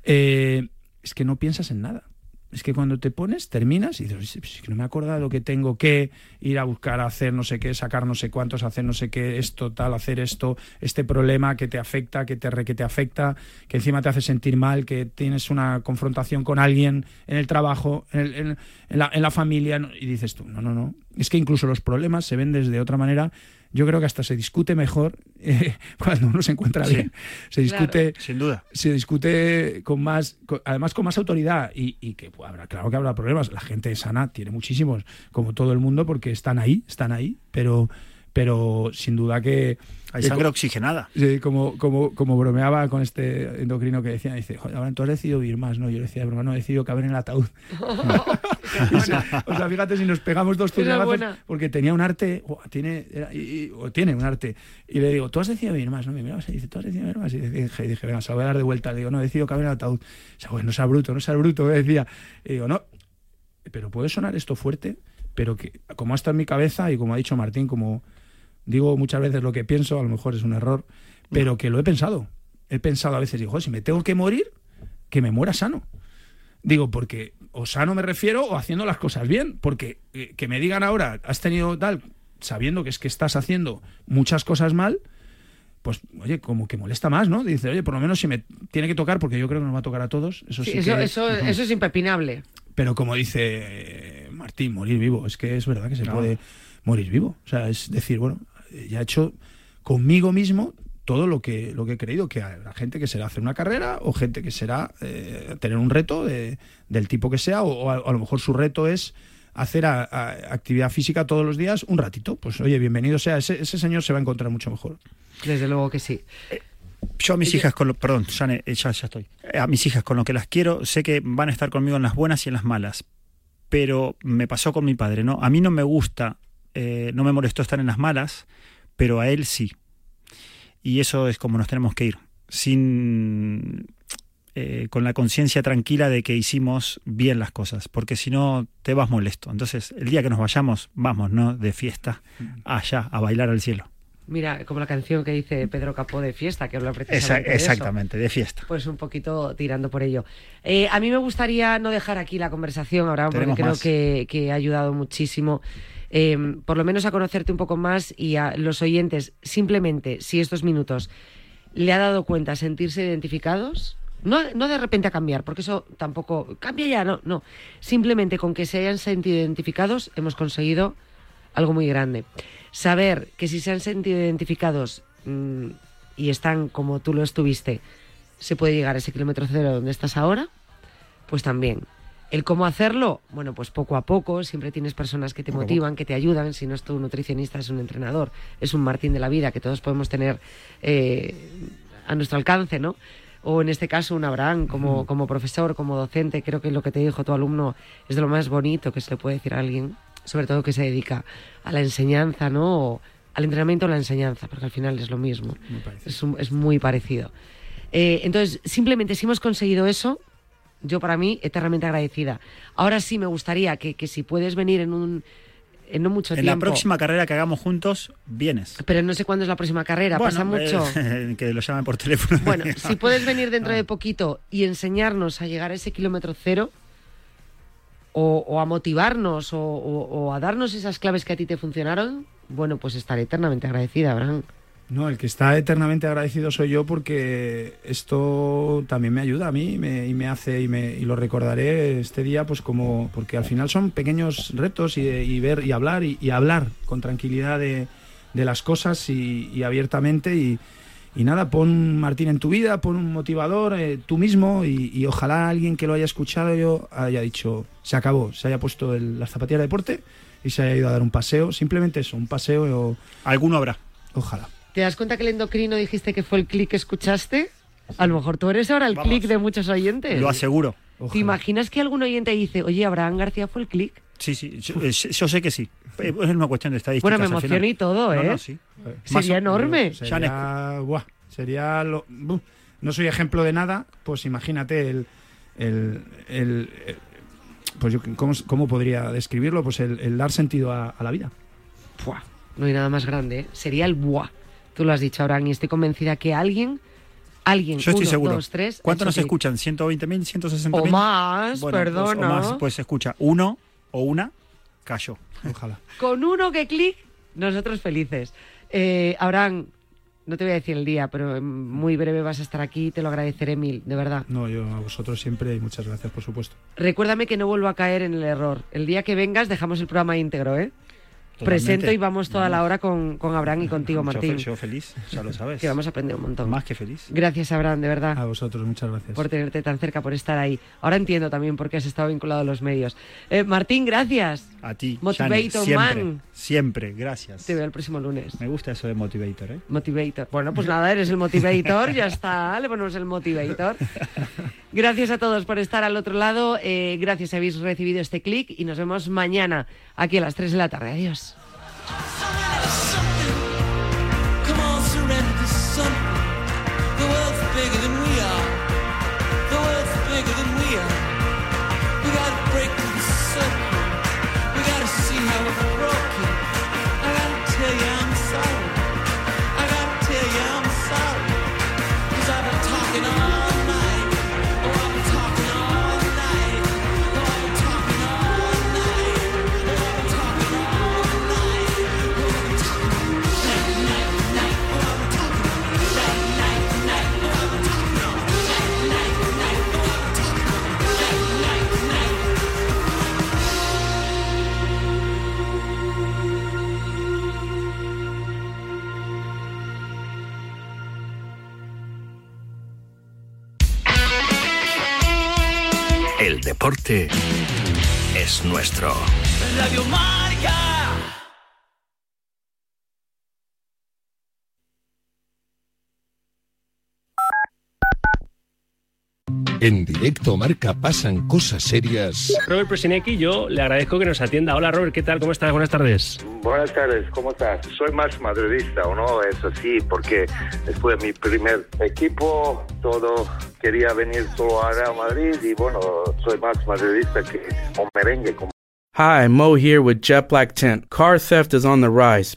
Speaker 17: Eh, es que no piensas en nada. Es que cuando te pones, terminas y dices, "Sí, sí, que no me he acordado que tengo que ir a buscar, hacer no sé qué, sacar no sé cuántos, hacer no sé qué, esto, tal, hacer esto, este problema que te afecta, que te, que te afecta, que encima te hace sentir mal, que tienes una confrontación con alguien en el trabajo, en, el- en- en la, en la familia, y dices tú, no, no, no. Es que incluso los problemas se ven desde otra manera. Yo creo que hasta se discute mejor eh, cuando uno se encuentra
Speaker 18: Sí.
Speaker 17: bien. Se discute
Speaker 18: Sin duda.
Speaker 17: se discute con más, con- además con más autoridad y, y que pues, habrá, claro que habrá problemas. La gente sana tiene muchísimos, como todo el mundo, porque están ahí, están ahí, pero, pero sin duda que
Speaker 18: Hay
Speaker 17: que
Speaker 18: sangre oxigenada.
Speaker 17: Sí, como, como, como bromeaba con este endocrino que decía, dice, joder, tú has decidido vivir más, ¿no? Yo le decía, broma, no he decidido caber en el ataúd. Y se- o sea, fíjate si nos pegamos dos
Speaker 13: buena.
Speaker 17: porque tenía un arte, buah, tiene, era- y- y- o tiene un arte. Y le digo, tú has decidido vivir más, ¿no? Me miraba así, dice, tú has decidido vivir más. Y dije, y dije, venga, se lo voy a dar de vuelta. Le digo, no, he decidido caber en el ataúd. O sea, bueno, no sea bruto, no sea bruto, me decía. Y digo, no, pero puede sonar esto fuerte, pero que como está en mi cabeza y como ha dicho Martín, como digo muchas veces lo que pienso, a lo mejor es un error, pero que lo he pensado. He pensado a veces, digo, "Joder, si me tengo que morir, que me muera sano. Digo, porque o sano me refiero o haciendo las cosas bien, porque eh, que me digan ahora, has tenido tal, sabiendo que es que estás haciendo muchas cosas mal, pues oye, como que molesta más, ¿no? Dice, oye, por lo menos si me tiene que tocar, porque yo creo que nos va a tocar a todos, eso sí,
Speaker 13: Sí, eso,
Speaker 17: que-
Speaker 13: eso, eso es impepinable.
Speaker 17: Pero como dice eh, Martín, morir vivo, es que es verdad que se puede morir vivo. O sea, es decir, bueno, ya he hecho conmigo mismo todo lo que, lo que he creído, que habrá gente que será hacer una carrera o gente que será eh, tener un reto de- del tipo que sea, o, o a, a lo mejor su reto es hacer a- a- actividad física todos los días un ratito. Pues oye, bienvenido sea, ese, ese señor se va a encontrar mucho mejor.
Speaker 13: Desde luego que sí.
Speaker 18: Yo a mis hijas con lo, perdón, Sane, eh, ya, ya estoy. A mis hijas con lo que las quiero, sé que van a estar conmigo en las buenas y en las malas. Pero me pasó con mi padre, ¿no? A mí no me gusta, eh, no me molestó estar en las malas, pero a él sí. Y eso es como nos tenemos que ir, sin eh, con la conciencia tranquila de que hicimos bien las cosas, porque si no te vas molesto. Entonces, el día que nos vayamos, vamos, ¿no? De fiesta allá, a bailar al cielo.
Speaker 13: Mira, como la canción que dice Pedro Capó de fiesta, que habla precisamente
Speaker 18: Exactamente, de, fiesta.
Speaker 13: Pues un poquito tirando por ello. Eh, a mí me gustaría no dejar aquí la conversación ahora, porque creo que, que, ha ayudado muchísimo. Eh, por lo menos a conocerte un poco más y a los oyentes, simplemente, si estos minutos le ha dado cuenta sentirse identificados, no, no de repente a cambiar, porque eso tampoco cambia ya, no, no. Simplemente con que se hayan sentido identificados hemos conseguido algo muy grande. Saber que si se han sentido identificados mm, y están como tú lo estuviste, se puede llegar a ese kilómetro cero donde estás ahora, pues también. El cómo hacerlo, bueno, pues poco a poco, siempre tienes personas que te motivan, que te ayudan, si no es tu nutricionista, es un entrenador, es un Martín de la vida que todos podemos tener eh, a nuestro alcance, ¿no? o en este caso un Abraham como, como profesor, como docente, creo que lo que te dijo tu alumno es de lo más bonito que se le puede decir a alguien, sobre todo que se dedica a la enseñanza, ¿no? O al entrenamiento o la enseñanza, porque al final es lo mismo, es, es, muy parecido. Eh, entonces, simplemente si hemos conseguido eso, yo para mí eternamente agradecida. Ahora sí me gustaría que, que si puedes venir en un en no mucho tiempo.
Speaker 18: En la próxima carrera que hagamos juntos, vienes.
Speaker 13: Pero no sé cuándo es la próxima carrera, pasa mucho.
Speaker 18: que lo llamen por teléfono.
Speaker 13: Bueno, si puedes venir dentro de poquito y enseñarnos a llegar a ese kilómetro cero, o, a motivarnos, o, a darnos esas claves que a ti te funcionaron, bueno, pues estaré eternamente agradecida, Abraham.
Speaker 17: No, el que está eternamente agradecido soy yo porque esto también me ayuda a mí y me hace y, me, y lo recordaré este día pues como porque al final son pequeños retos y, ver y hablar y, hablar con tranquilidad de, las cosas y, abiertamente y, nada, pon Martín en tu vida, pon un motivador eh, tú mismo y, ojalá alguien que lo haya escuchado yo haya dicho se acabó, se haya puesto el, la zapatilla de deporte y se haya ido a dar un paseo, simplemente eso, un paseo. O...
Speaker 18: Alguno habrá.
Speaker 17: Ojalá.
Speaker 13: ¿Te das cuenta que el endocrino dijiste que fue el clic que escuchaste? A lo mejor tú eres ahora el clic de muchos oyentes.
Speaker 18: Lo aseguro.
Speaker 13: ¿Te imaginas que algún oyente dice, oye, Abraham García fue el clic?
Speaker 18: Sí, sí, yo, eh, sé que sí. Es una cuestión de estadística.
Speaker 13: Bueno, me emociona y todo, ¿eh? Sería enorme.
Speaker 17: Sería, sería lo, no soy ejemplo de nada, pues imagínate el, el, pues yo, ¿cómo, podría describirlo? Pues el, dar sentido a, la vida.
Speaker 13: no hay nada más grande. ¿eh? Sería el buah. Tú lo has dicho, ahora y estoy convencida que alguien alguien,
Speaker 18: Yo estoy
Speaker 13: uno,
Speaker 18: seguro.
Speaker 13: Dos, tres,
Speaker 18: ¿Cuánto nos escuchan? ¿120.000? ¿160.000?
Speaker 13: O más, bueno, perdona.
Speaker 18: Pues, o más, pues escucha, uno o una cayó.
Speaker 17: Ojalá.
Speaker 13: Con uno que clic, nosotros felices. Eh, Abraham, no te voy a decir el día, pero muy breve vas a estar aquí, te lo agradeceré mil, de verdad.
Speaker 17: No, yo a vosotros siempre y muchas gracias, por supuesto.
Speaker 13: Recuérdame que no vuelvo a caer en el error. El día que vengas dejamos el programa íntegro, ¿eh? Presento y vamos toda la hora con, con Abraham y contigo, Martín.
Speaker 18: Yo, feliz, ya lo sabes.
Speaker 13: Que vamos a aprender un montón.
Speaker 18: Más que feliz.
Speaker 13: Gracias, Abraham, de verdad.
Speaker 17: A vosotros, muchas gracias.
Speaker 13: Por tenerte tan cerca, por estar ahí. Ahora entiendo también por qué has estado vinculado a los medios. Eh, Martín, gracias.
Speaker 18: A ti.
Speaker 13: Motivator
Speaker 18: siempre,
Speaker 13: Man.
Speaker 18: Siempre, gracias.
Speaker 13: Te veo el próximo lunes.
Speaker 18: Me gusta eso de Motivator, ¿eh?
Speaker 13: Motivator. Bueno, pues nada, eres el Motivator, ya está. Le ponemos el Motivator. Gracias a todos por estar al otro lado. Eh, gracias, habéis recibido este clic y nos vemos mañana aquí a las 3 de la tarde. Adiós.
Speaker 15: El deporte es nuestro.
Speaker 12: Radio Marca.
Speaker 16: En directo marca pasan cosas serias.
Speaker 19: Robert Presinecki, yo le agradezco que nos atienda. Hola Robert, ¿qué tal? ¿Cómo estás? Buenas tardes.
Speaker 20: Buenas tardes, ¿cómo estás? Soy más madridista, ¿o no? Eso sí, porque después de mi primer equipo, todo quería venir solo a Madrid y bueno, soy más madridista que un merengue.
Speaker 6: Hi, Mo here with Jet Black Tent. Car theft is on the rise.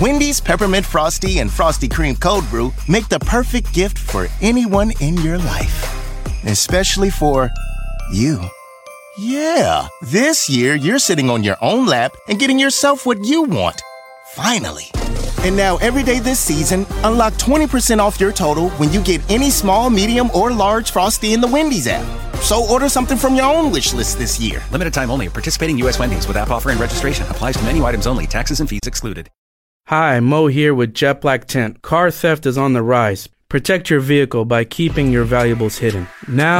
Speaker 10: Wendy's Peppermint Frosty and Frosty Cream Cold Brew make the perfect gift for anyone in your life. Especially for you. Yeah, this year you're sitting on your own lap and getting yourself what you want. Finally. And now, every day this season, unlock 20% off your total when you get any small, medium, or large Frosty in the Wendy's app. So order something from your own wish list this year.
Speaker 11: Limited time only. Participating U.S. Wendy's with app offer and registration applies to menu items only. Taxes and fees excluded.
Speaker 6: Hi, Mo here with Jet Black Tent. Car theft is on the rise. Protect your vehicle by keeping your valuables hidden. Now